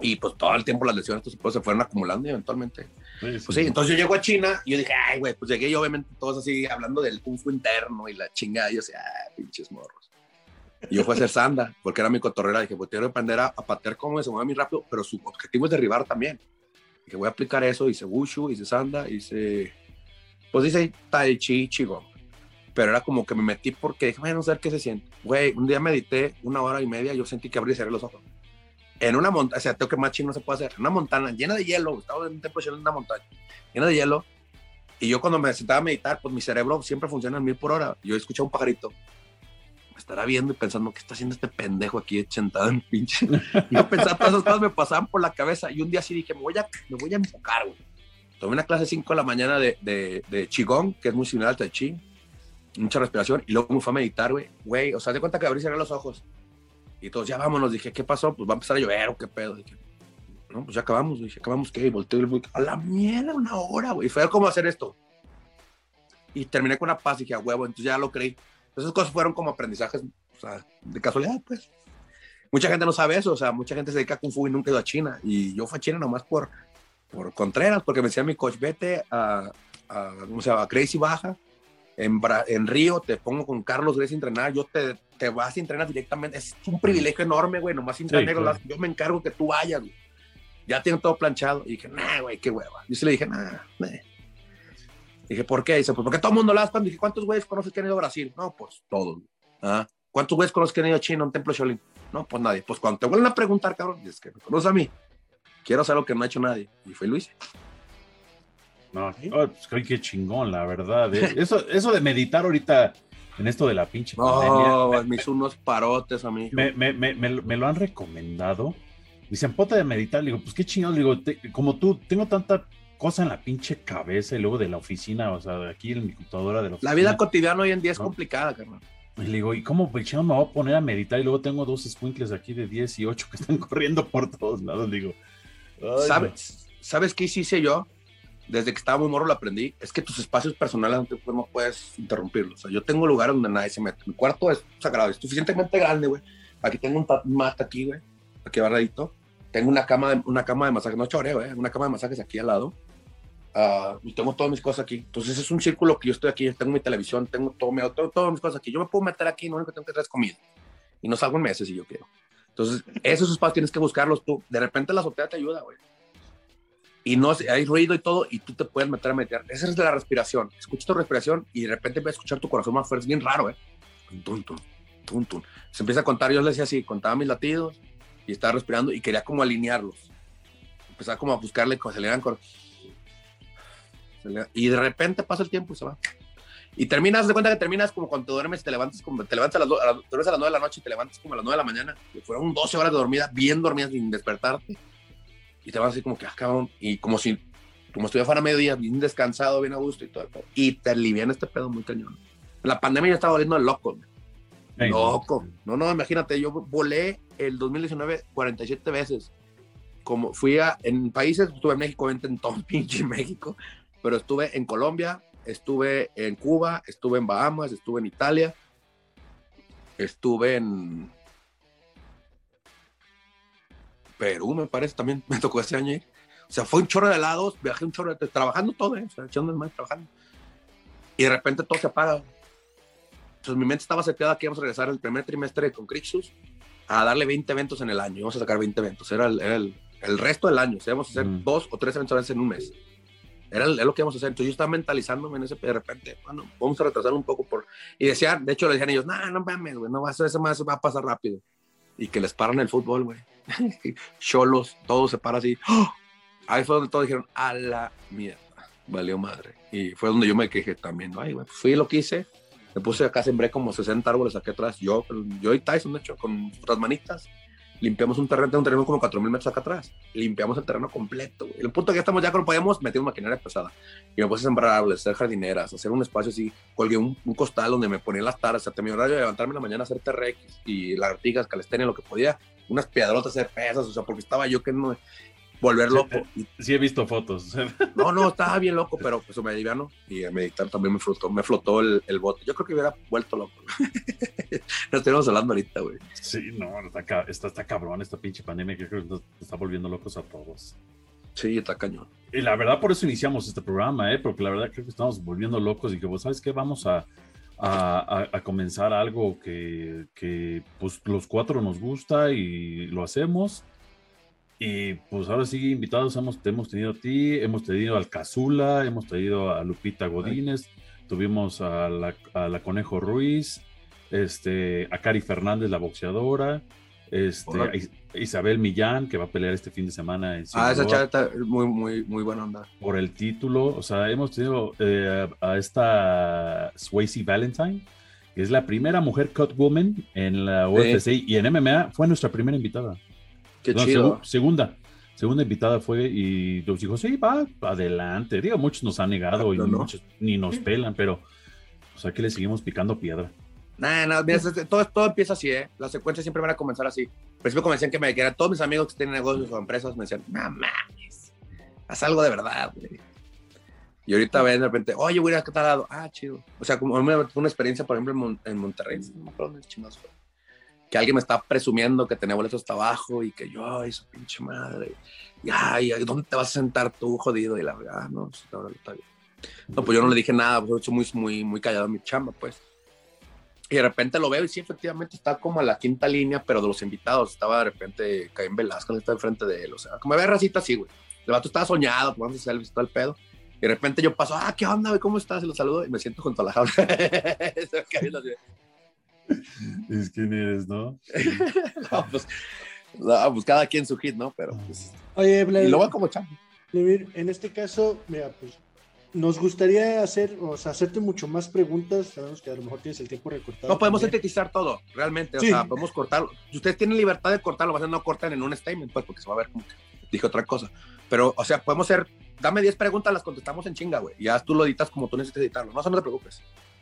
Y pues todo el tiempo las lesiones pues, pues, se fueron acumulando y eventualmente. sí, Pues sí, entonces yo llego a China y yo dije, ay, güey, pues llegué yo obviamente todos así hablando del kung fu interno y la chingada. Y yo decía, ah, pinches morros. Y yo fui a hacer sanda, porque era mi cotorrera. Dije, pues quiero aprender a, a patear como se mueve muy rápido, pero su objetivo es derribar también. Dije, voy a aplicar eso. Hice wushu, hice sanda, hice, pues hice tai chi, chigo. Pero era como que me metí porque dije, bueno, a ver qué se siente. Güey, un día medité una hora y media, yo sentí que abrí y cerré los ojos. En una montaña, o sea, tengo que más chino no se puede hacer. En una montaña llena de hielo, estaba en un templo en una montaña llena de hielo. Y yo cuando me sentaba a meditar, pues mi cerebro siempre funciona en mil por hora. Yo escuchaba un pajarito. Me estará viendo y pensando, ¿qué está haciendo este pendejo aquí sentado en pinche? Yo pensaba, todas esas cosas me pasaban por la cabeza. Y un día así dije, me voy a, me voy a enfocar, güey. Tomé una clase 5 de la mañana de, de, de Qigong, que es muy similar al Tai Chi. Mucha respiración. Y luego me fue a meditar, güey. Güey, o sea, de cuenta que abrí y cerré los ojos. Y todos, ya vámonos. Dije, ¿qué pasó? Pues va a empezar a llover o qué pedo. Dije, no, pues ya acabamos. Dije, ¿acabamos qué? Y volteé y le a la mierda, una hora, güey. Y fue como hacer esto. Y terminé con una paz y dije, a huevo, entonces ya lo creí. Esas cosas fueron como aprendizajes, o sea, de casualidad, pues. Mucha gente no sabe eso, o sea, mucha gente se dedica a Kung Fu y nunca ido a China. Y yo fui a China nomás por, por Contreras, porque me decía mi coach, vete a, a, ¿cómo se llama? Crazy Baja, en, en Río, te pongo con Carlos Gracie a entrenar, yo te, te vas y entrenas directamente. Es un privilegio enorme, güey, nomás Sí, claro. yo me encargo que tú vayas, güey. Ya tienen todo planchado. Y dije, nah, güey, qué hueva. Yo sí le dije, nah, nah. Dije, ¿por qué? Dice, pues porque todo el mundo la aspan. Dije, ¿cuántos güeyes conoces que han ido a Brasil? No, pues todos. güey. Ah, ¿Cuántos güeyes conoces que han ido a China, a un templo Shaolin? No, pues nadie. Pues cuando te vuelven a preguntar, cabrón, dices que me conoces a mí. Quiero hacer lo que no ha hecho nadie. Y fue Luis. No, oh, pues creo que chingón, la verdad. eh. Eso, eso de meditar ahorita en esto de la pinche pandemia, No, me hizo unos parotes a mí. me, me, me, me, me lo han recomendado. Me dicen, ponte de meditar. Le digo, pues qué chingados. Le digo, te- como tú, tengo tanta cosa en la pinche cabeza y luego de la oficina, o sea, de aquí en mi computadora de la oficina. La vida cotidiana hoy en día es No. complicada, carnal. Y le digo, ¿y cómo chingado me voy a poner a meditar? Y luego tengo dos squinkles aquí de 10 y 8 que están corriendo por todos lados. Le digo, ¿Sabes? ¿Sabes qué hice yo? Desde que estaba muy morro lo aprendí. Es que tus espacios personales no, te- pues, no puedes interrumpirlos. O sea, yo tengo lugares donde nadie se mete. Mi cuarto es sagrado, es suficientemente grande, güey. Aquí tengo un ta- un mat aquí, güey. Aquí barradito. Tengo una cama de, una cama de masajes, no choreo, ¿eh? Una cama de masajes aquí al lado. Ah, y tengo todas mis cosas aquí. Entonces es un círculo que yo estoy aquí. Tengo mi televisión, tengo todo, mi auto, todas mis cosas aquí. Yo me puedo meter aquí, lo único que tengo que hacer es comida. Y no salgo en meses si yo quiero. Entonces, esos espacios tienes que buscarlos tú. De repente la azotea te ayuda, güey. Y no hay ruido y todo, y tú te puedes meter a meter. Esa es de la respiración. Escucha tu respiración y de repente empiezas a escuchar tu corazón más fuerte. Es bien raro, ¿eh? Tum, tum, tum, tum. Se empieza a contar. Yo le decía así, contaba mis latidos y estaba respirando y quería como alinearlos. Empezaba como a buscarle, como se le le- Y de repente pasa el tiempo y se va. Y terminas, de cuenta que terminas como cuando te duermes, te levantas, como, te levantas a las, do- a las- te duermes a las 9 de la noche y te levantas como a las 9 de la mañana. Que fueron 12 horas de dormida, bien dormidas sin despertarte. Y te vas así como que, ah, cabrón. Y como si, como estuviera fuera mediodía, bien descansado, bien a gusto y todo. el pedo. Y te alivian este pedo muy cañón. La pandemia ya estaba volviendo loco. ay, Loco. No, no, imagínate, yo volé el 2019 47 veces. Como fui a, en países, estuve en México, en todo pinche México, pero estuve en Colombia, estuve en Cuba, estuve en Bahamas, estuve en Italia, estuve en Perú, me parece, también me tocó ese año ir. O sea, fue un chorro de helados, viajé un chorro de trabajando todo, ¿eh? o sea, echando el trabajando. Y de repente todo se apaga. Entonces mi mente estaba seteada que íbamos a regresar el primer trimestre con Crixus a darle 20 eventos en el año. Íbamos a sacar 20 eventos. Era el, era el, el resto del año. O sea, íbamos a hacer Mm. dos o tres eventos en un mes. Era es lo que íbamos a hacer. Entonces yo estaba mentalizándome en ese, de repente, bueno, vamos a retrasar un poco por... Y decían, de hecho le decían ellos, no, no mames, güey, no va a ser eso más, va a pasar rápido. Y que les paran el fútbol, güey. Cholos, todo se para así. ¡Oh! Ahí fue donde todos dijeron, a la mierda, valió madre. Y fue donde yo me quejé también. Ay, güey, fui lo que hice. Me puse acá, sembré como 60 árboles aquí atrás. Yo, yo y Tyson, de hecho, con otras manitas. Limpiamos un terreno, un terreno como 4.000 metros acá atrás. Limpiamos el terreno completo. güey. El punto que ya estamos ya que no podíamos, metimos maquinaria pesada. Y me puse a sembrar árboles, hacer jardineras, hacer un espacio así. Colgué un, costal donde me ponía las tardes. Hasta mi horario de levantarme en la mañana a hacer TRX y lagartijas, calistenia, lo que podía. Unas piedrotas, hacer pesas, o sea, porque estaba yo que no volver loco. Y Sí, he visto fotos. no, no, estaba bien loco, pero pues me aliviano y a meditar también me flotó, me flotó el, el bote. Yo creo que hubiera vuelto loco. Nos estuvimos hablando ahorita, güey. Sí, no, está, está, está cabrón esta pinche pandemia que creo que nos está volviendo locos a todos. Sí, está cañón. Y la verdad, por eso iniciamos este programa, ¿eh? porque la verdad creo que estamos volviendo locos y que, vos sabes qué, vamos a, a, a- a comenzar algo que, que, pues los cuatro nos gusta y lo hacemos. Y pues ahora sí, invitados hemos, te hemos tenido a ti, hemos tenido al Cazula, hemos tenido a Lupita Godínez, tuvimos a la, a la Conejo Ruiz, este, a Cari Fernández, la boxeadora, este, a Is- Isabel Millán, que va a pelear este fin de semana en Ah, esa chava está muy, muy, muy buena onda. por el título. O sea, hemos tenido eh, a esta Swayze Valentine, que es la primera mujer Cutwoman en la UFC y en MMA. Fue nuestra primera invitada. Qué No, chido. segunda. Segunda invitada fue y nos dijo, sí, va, adelante. Digo, muchos nos han negado y No, no. muchos ni nos pelan, pero pues aquí le seguimos picando piedra. Nah, nah, mira, es- es- todo, todo empieza así, ¿eh? Las secuencias siempre van a comenzar así. Al principio como decían que me querían, todos mis amigos que tienen negocios o empresas me decían, no mames, haz algo de verdad, güey. Y ahorita ven de repente, oye, güey, ¿a qué tal lado? Ah, chido. O sea, como una, una experiencia, por ejemplo, en, Mon- en Monterrey, no me acuerdo dónde chingados fue. Que alguien me está presumiendo que tenía boletos hasta abajo y que yo, ay, su pinche madre. Y, ay, ¿dónde te vas a sentar tú, jodido? Y la verdad, ah, no, verdad, está bien. No, pues yo no le dije nada, pues soy muy, muy, muy callado mi chamba, pues. Y de repente lo veo y sí, efectivamente está como a la quinta línea, pero de los invitados. Estaba de repente Caín Velasco, está enfrente de él. O sea, como ve racita así, güey. El vato estaba soñado, tomándose selfies, todo el pedo. Y de repente yo paso, ah, ¿qué onda, güey? ¿Cómo estás? Y lo saludo y me siento junto a la jaula. Es quién eres, ¿no? no, pues, no, pues cada quien su hit, ¿no? Pero pues. Oye, Y Vladimir, luego como. Vladimir, en este caso, mira, pues nos gustaría hacer, o sea, hacerte mucho más preguntas. Sabemos que a lo mejor tienes el tiempo recortado. No podemos también. sintetizar todo, realmente. O Sí. sea, podemos cortarlo. Si ustedes tienen libertad de cortarlo, a veces no cortan en un statement, pues, porque se va a ver como que dije otra cosa. Pero, o sea, podemos ser, dame 10 preguntas, las contestamos en chinga, güey. Ya tú lo editas como tú necesites editarlo. No, no te preocupes.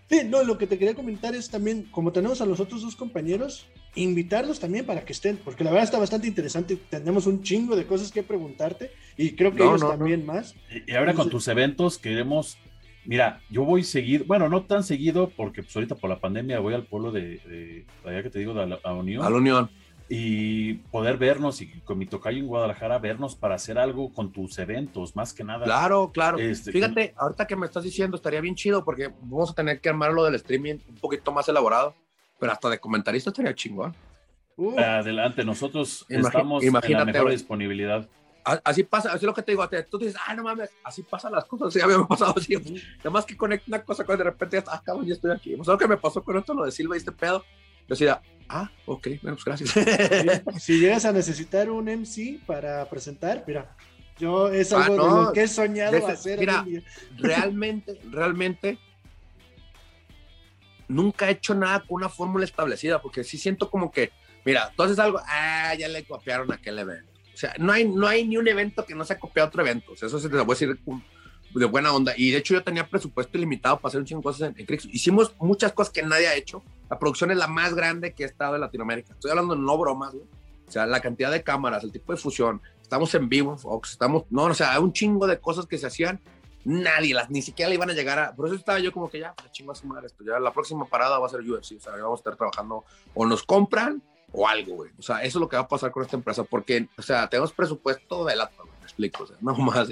Sí, no, lo que te quería comentar es también, como tenemos a los otros dos compañeros, invitarlos también para que estén, porque la verdad está bastante interesante. Tenemos un chingo de cosas que preguntarte y creo que No, ellos no, también más. Y y ahora con tus eventos queremos, mira, yo voy seguido, bueno, no tan seguido porque pues ahorita por la pandemia voy al pueblo de, de allá que te digo, de la a Unión, A la unión. Y poder vernos y con mi tocayo en Guadalajara vernos para hacer algo con tus eventos, más que nada. Claro, claro. Este, Fíjate, ahorita que me estás diciendo, estaría bien chido porque vamos a tener que armar lo del streaming un poquito más elaborado. Pero hasta de comentarista estaría chingón. Uh, Adelante, nosotros estamos en la imagínate, mejor güey. disponibilidad. Así pasa, así es lo que te digo. Tú dices, ah, no mames, así pasan las cosas. Sí, a mí me ha pasado así. Nada más que conecta una cosa con de repente, ah, cabrón, ya estoy aquí. Pues lo que me pasó con esto, lo de Silva y este pedo. Yo decía, ah, ok, bueno, pues gracias. si llegas a necesitar un MC para presentar, mira, yo es Ah, algo de no, lo que he soñado de ese- hacer. mira, día. realmente, realmente, nunca he hecho nada con una fórmula establecida, porque sí siento como que, mira, haces algo, ah, ya le copiaron aquel evento. O sea, no hay, no hay ni un evento que no se ha copiado a otro evento. O sea, eso se te lo voy a decir de buena onda. Y de hecho yo tenía presupuesto ilimitado para hacer un chingo de cosas en, en Crix. Hicimos muchas cosas que nadie ha hecho. La producción es la más grande que ha estado en Latinoamérica. Estoy hablando no bromas, güey. O sea, la cantidad de cámaras, el tipo de fusión, estamos en vivo, o estamos, no, o sea, hay un chingo de cosas que se hacían, nadie, las, ni siquiera le iban a llegar a, por eso estaba yo como que ya, pues chingo a su madre esto, ya la próxima parada va a ser UFC, o sea, vamos a estar trabajando, o nos compran, o algo, güey, o sea, eso es lo que va a pasar con esta empresa, porque, o sea, tenemos presupuesto de la, me explico, o sea, no más.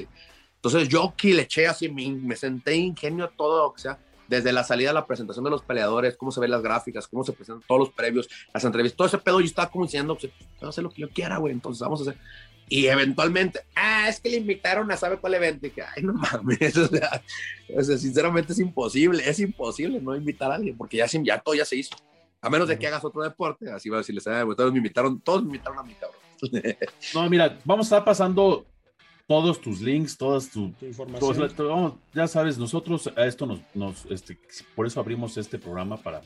Entonces yo aquí le eché así, me, me senté ingenio todo, o sea, desde la salida la presentación de los peleadores, cómo se ven las gráficas, cómo se presentan todos los previos, las entrevistas, todo ese pedo, yo estaba como diciendo, pues, voy a hacer lo que yo quiera, güey, entonces vamos a hacer. Y eventualmente, ah, es que le invitaron a sabe cuál evento, y que, ay, no mames, o sea, o sea, sinceramente es imposible, es imposible no invitar a alguien, porque ya, ya todo ya se hizo. A menos de que hagas otro deporte, así va a decirles, ah, todos me invitaron, todos me invitaron a mi cabrón. No, mira, vamos a estar pasando todos tus links, todas tu, tu información. ya sabes, nosotros a esto nos, nos este, por eso abrimos este programa para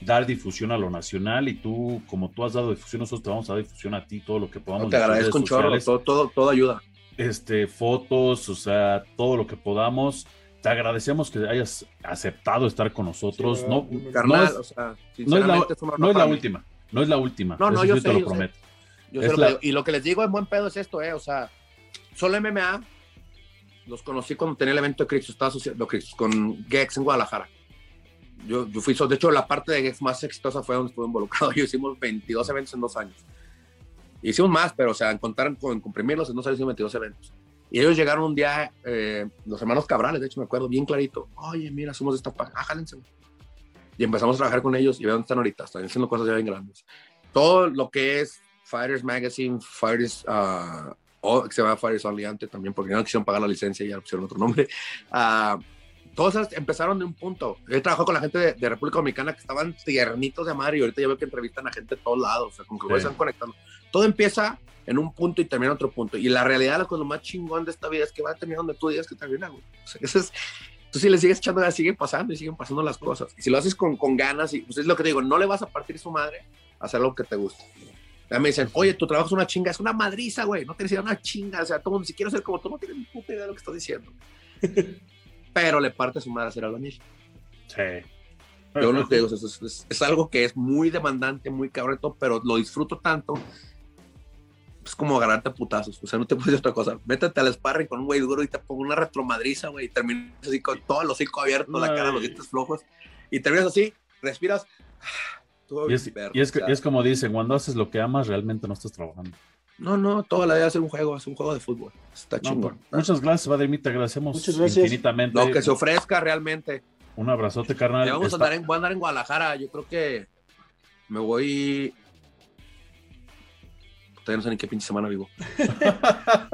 dar difusión a lo nacional y tú, como tú has dado difusión, nosotros te vamos a dar difusión a ti, todo lo que podamos. No, te agradezco un chorro, todo, todo, todo, ayuda. Este, fotos, o sea, todo lo que podamos. Te agradecemos que hayas aceptado estar con nosotros. no, no, es, o sea, no, es, la, no es la última, no es la última. No, no, yo, te lo prometo. Y lo que les digo en buen pedo es esto, eh, o sea, solo MMA los conocí cuando tenía el evento de Crix, estaba asociado con Gex en Guadalajara. Yo, yo fui, de hecho, la parte de Gex más exitosa fue donde estuve involucrado. Yo hicimos 22 eventos en dos años. Hicimos más, pero o sea, en contar, con comprimirlos en dos años hicimos 22 eventos. Y ellos llegaron un día, eh, los hermanos Cabrales, de hecho me acuerdo bien clarito, oye, mira, somos de esta página, ah, jálense. Y empezamos a trabajar con ellos y vean dónde están ahorita, están haciendo cosas ya bien grandes. Todo lo que es Fighters Magazine, Fighters uh, o que se llama Fires Only antes también, porque no quisieron pagar la licencia y ya pusieron otro nombre. Uh, todas empezaron de un punto. He trabajado con la gente de, República Dominicana que estaban tiernitos de madre y ahorita ya veo que entrevistan a gente de todos lados, o sea, como que sí. están conectando. Todo empieza en un punto y termina en otro punto. Y la realidad, lo, lo más chingón de esta vida es que va a terminar donde tú digas que termina, güey. O sea, eso es, tú si le sigues echando, siguen pasando y siguen pasando las cosas. Y si lo haces con, con ganas, y pues es lo que te digo, no le vas a partir su madre a hacer lo que te gusta. Ya me dicen, oye, tu trabajo es una chinga, es una madriza, güey, no tienes idea, una chinga, o sea, todo si quiero ser como tú, no tienes ni puta idea de lo que estás diciendo. Pero le parte a su madre hacer algo a mí. Sí. Yo no te digo, es, es, es, algo que es muy demandante, muy cabrón, pero lo disfruto tanto. Es como agarrarte a putazos, o sea, no te puedes decir otra cosa. Métete al sparring con un güey duro y te pongo una retromadriza, güey, y terminas así con todo el hocico abierto, la cara, los dientes flojos, y terminas así, respiras y, es, y, es, es, como dicen, cuando haces lo que amas, realmente no estás trabajando. No, no, toda la vida es un juego, es un juego de fútbol. Está no, chingón. Muchas gracias, Vademir, te agradecemos muchas gracias. infinitamente. Lo que se ofrezca realmente. Un abrazote, carnal. Vamos a andar en, voy a andar en Guadalajara, yo creo que me voy... Todavía no sé ni qué pinche semana vivo.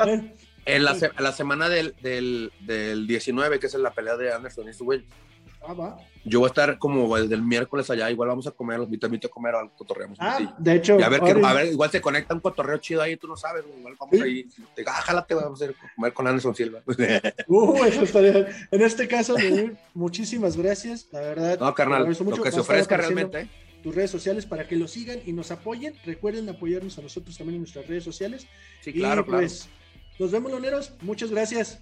en la, la semana del, del, del, 19, que es la pelea de Anderson y su güey. Ah, Yo voy a estar como desde el miércoles allá, igual vamos a comer, los invito, a comer al cotorreo. Ah, de hecho. A, ver que, a ver, igual se conecta un cotorreo chido ahí, tú no sabes, igual vamos ahí, te, ah, vamos a comer con Anderson Silva. Uh, en este caso, muchísimas gracias, la verdad. No, carnal, mucho, lo que se ofrezca realmente. ¿eh? Tus redes sociales para que lo sigan y nos apoyen. Recuerden apoyarnos a nosotros también en nuestras redes sociales. Sí, claro, y, pues, claro. Pues, nos vemos, loneros. Muchas gracias.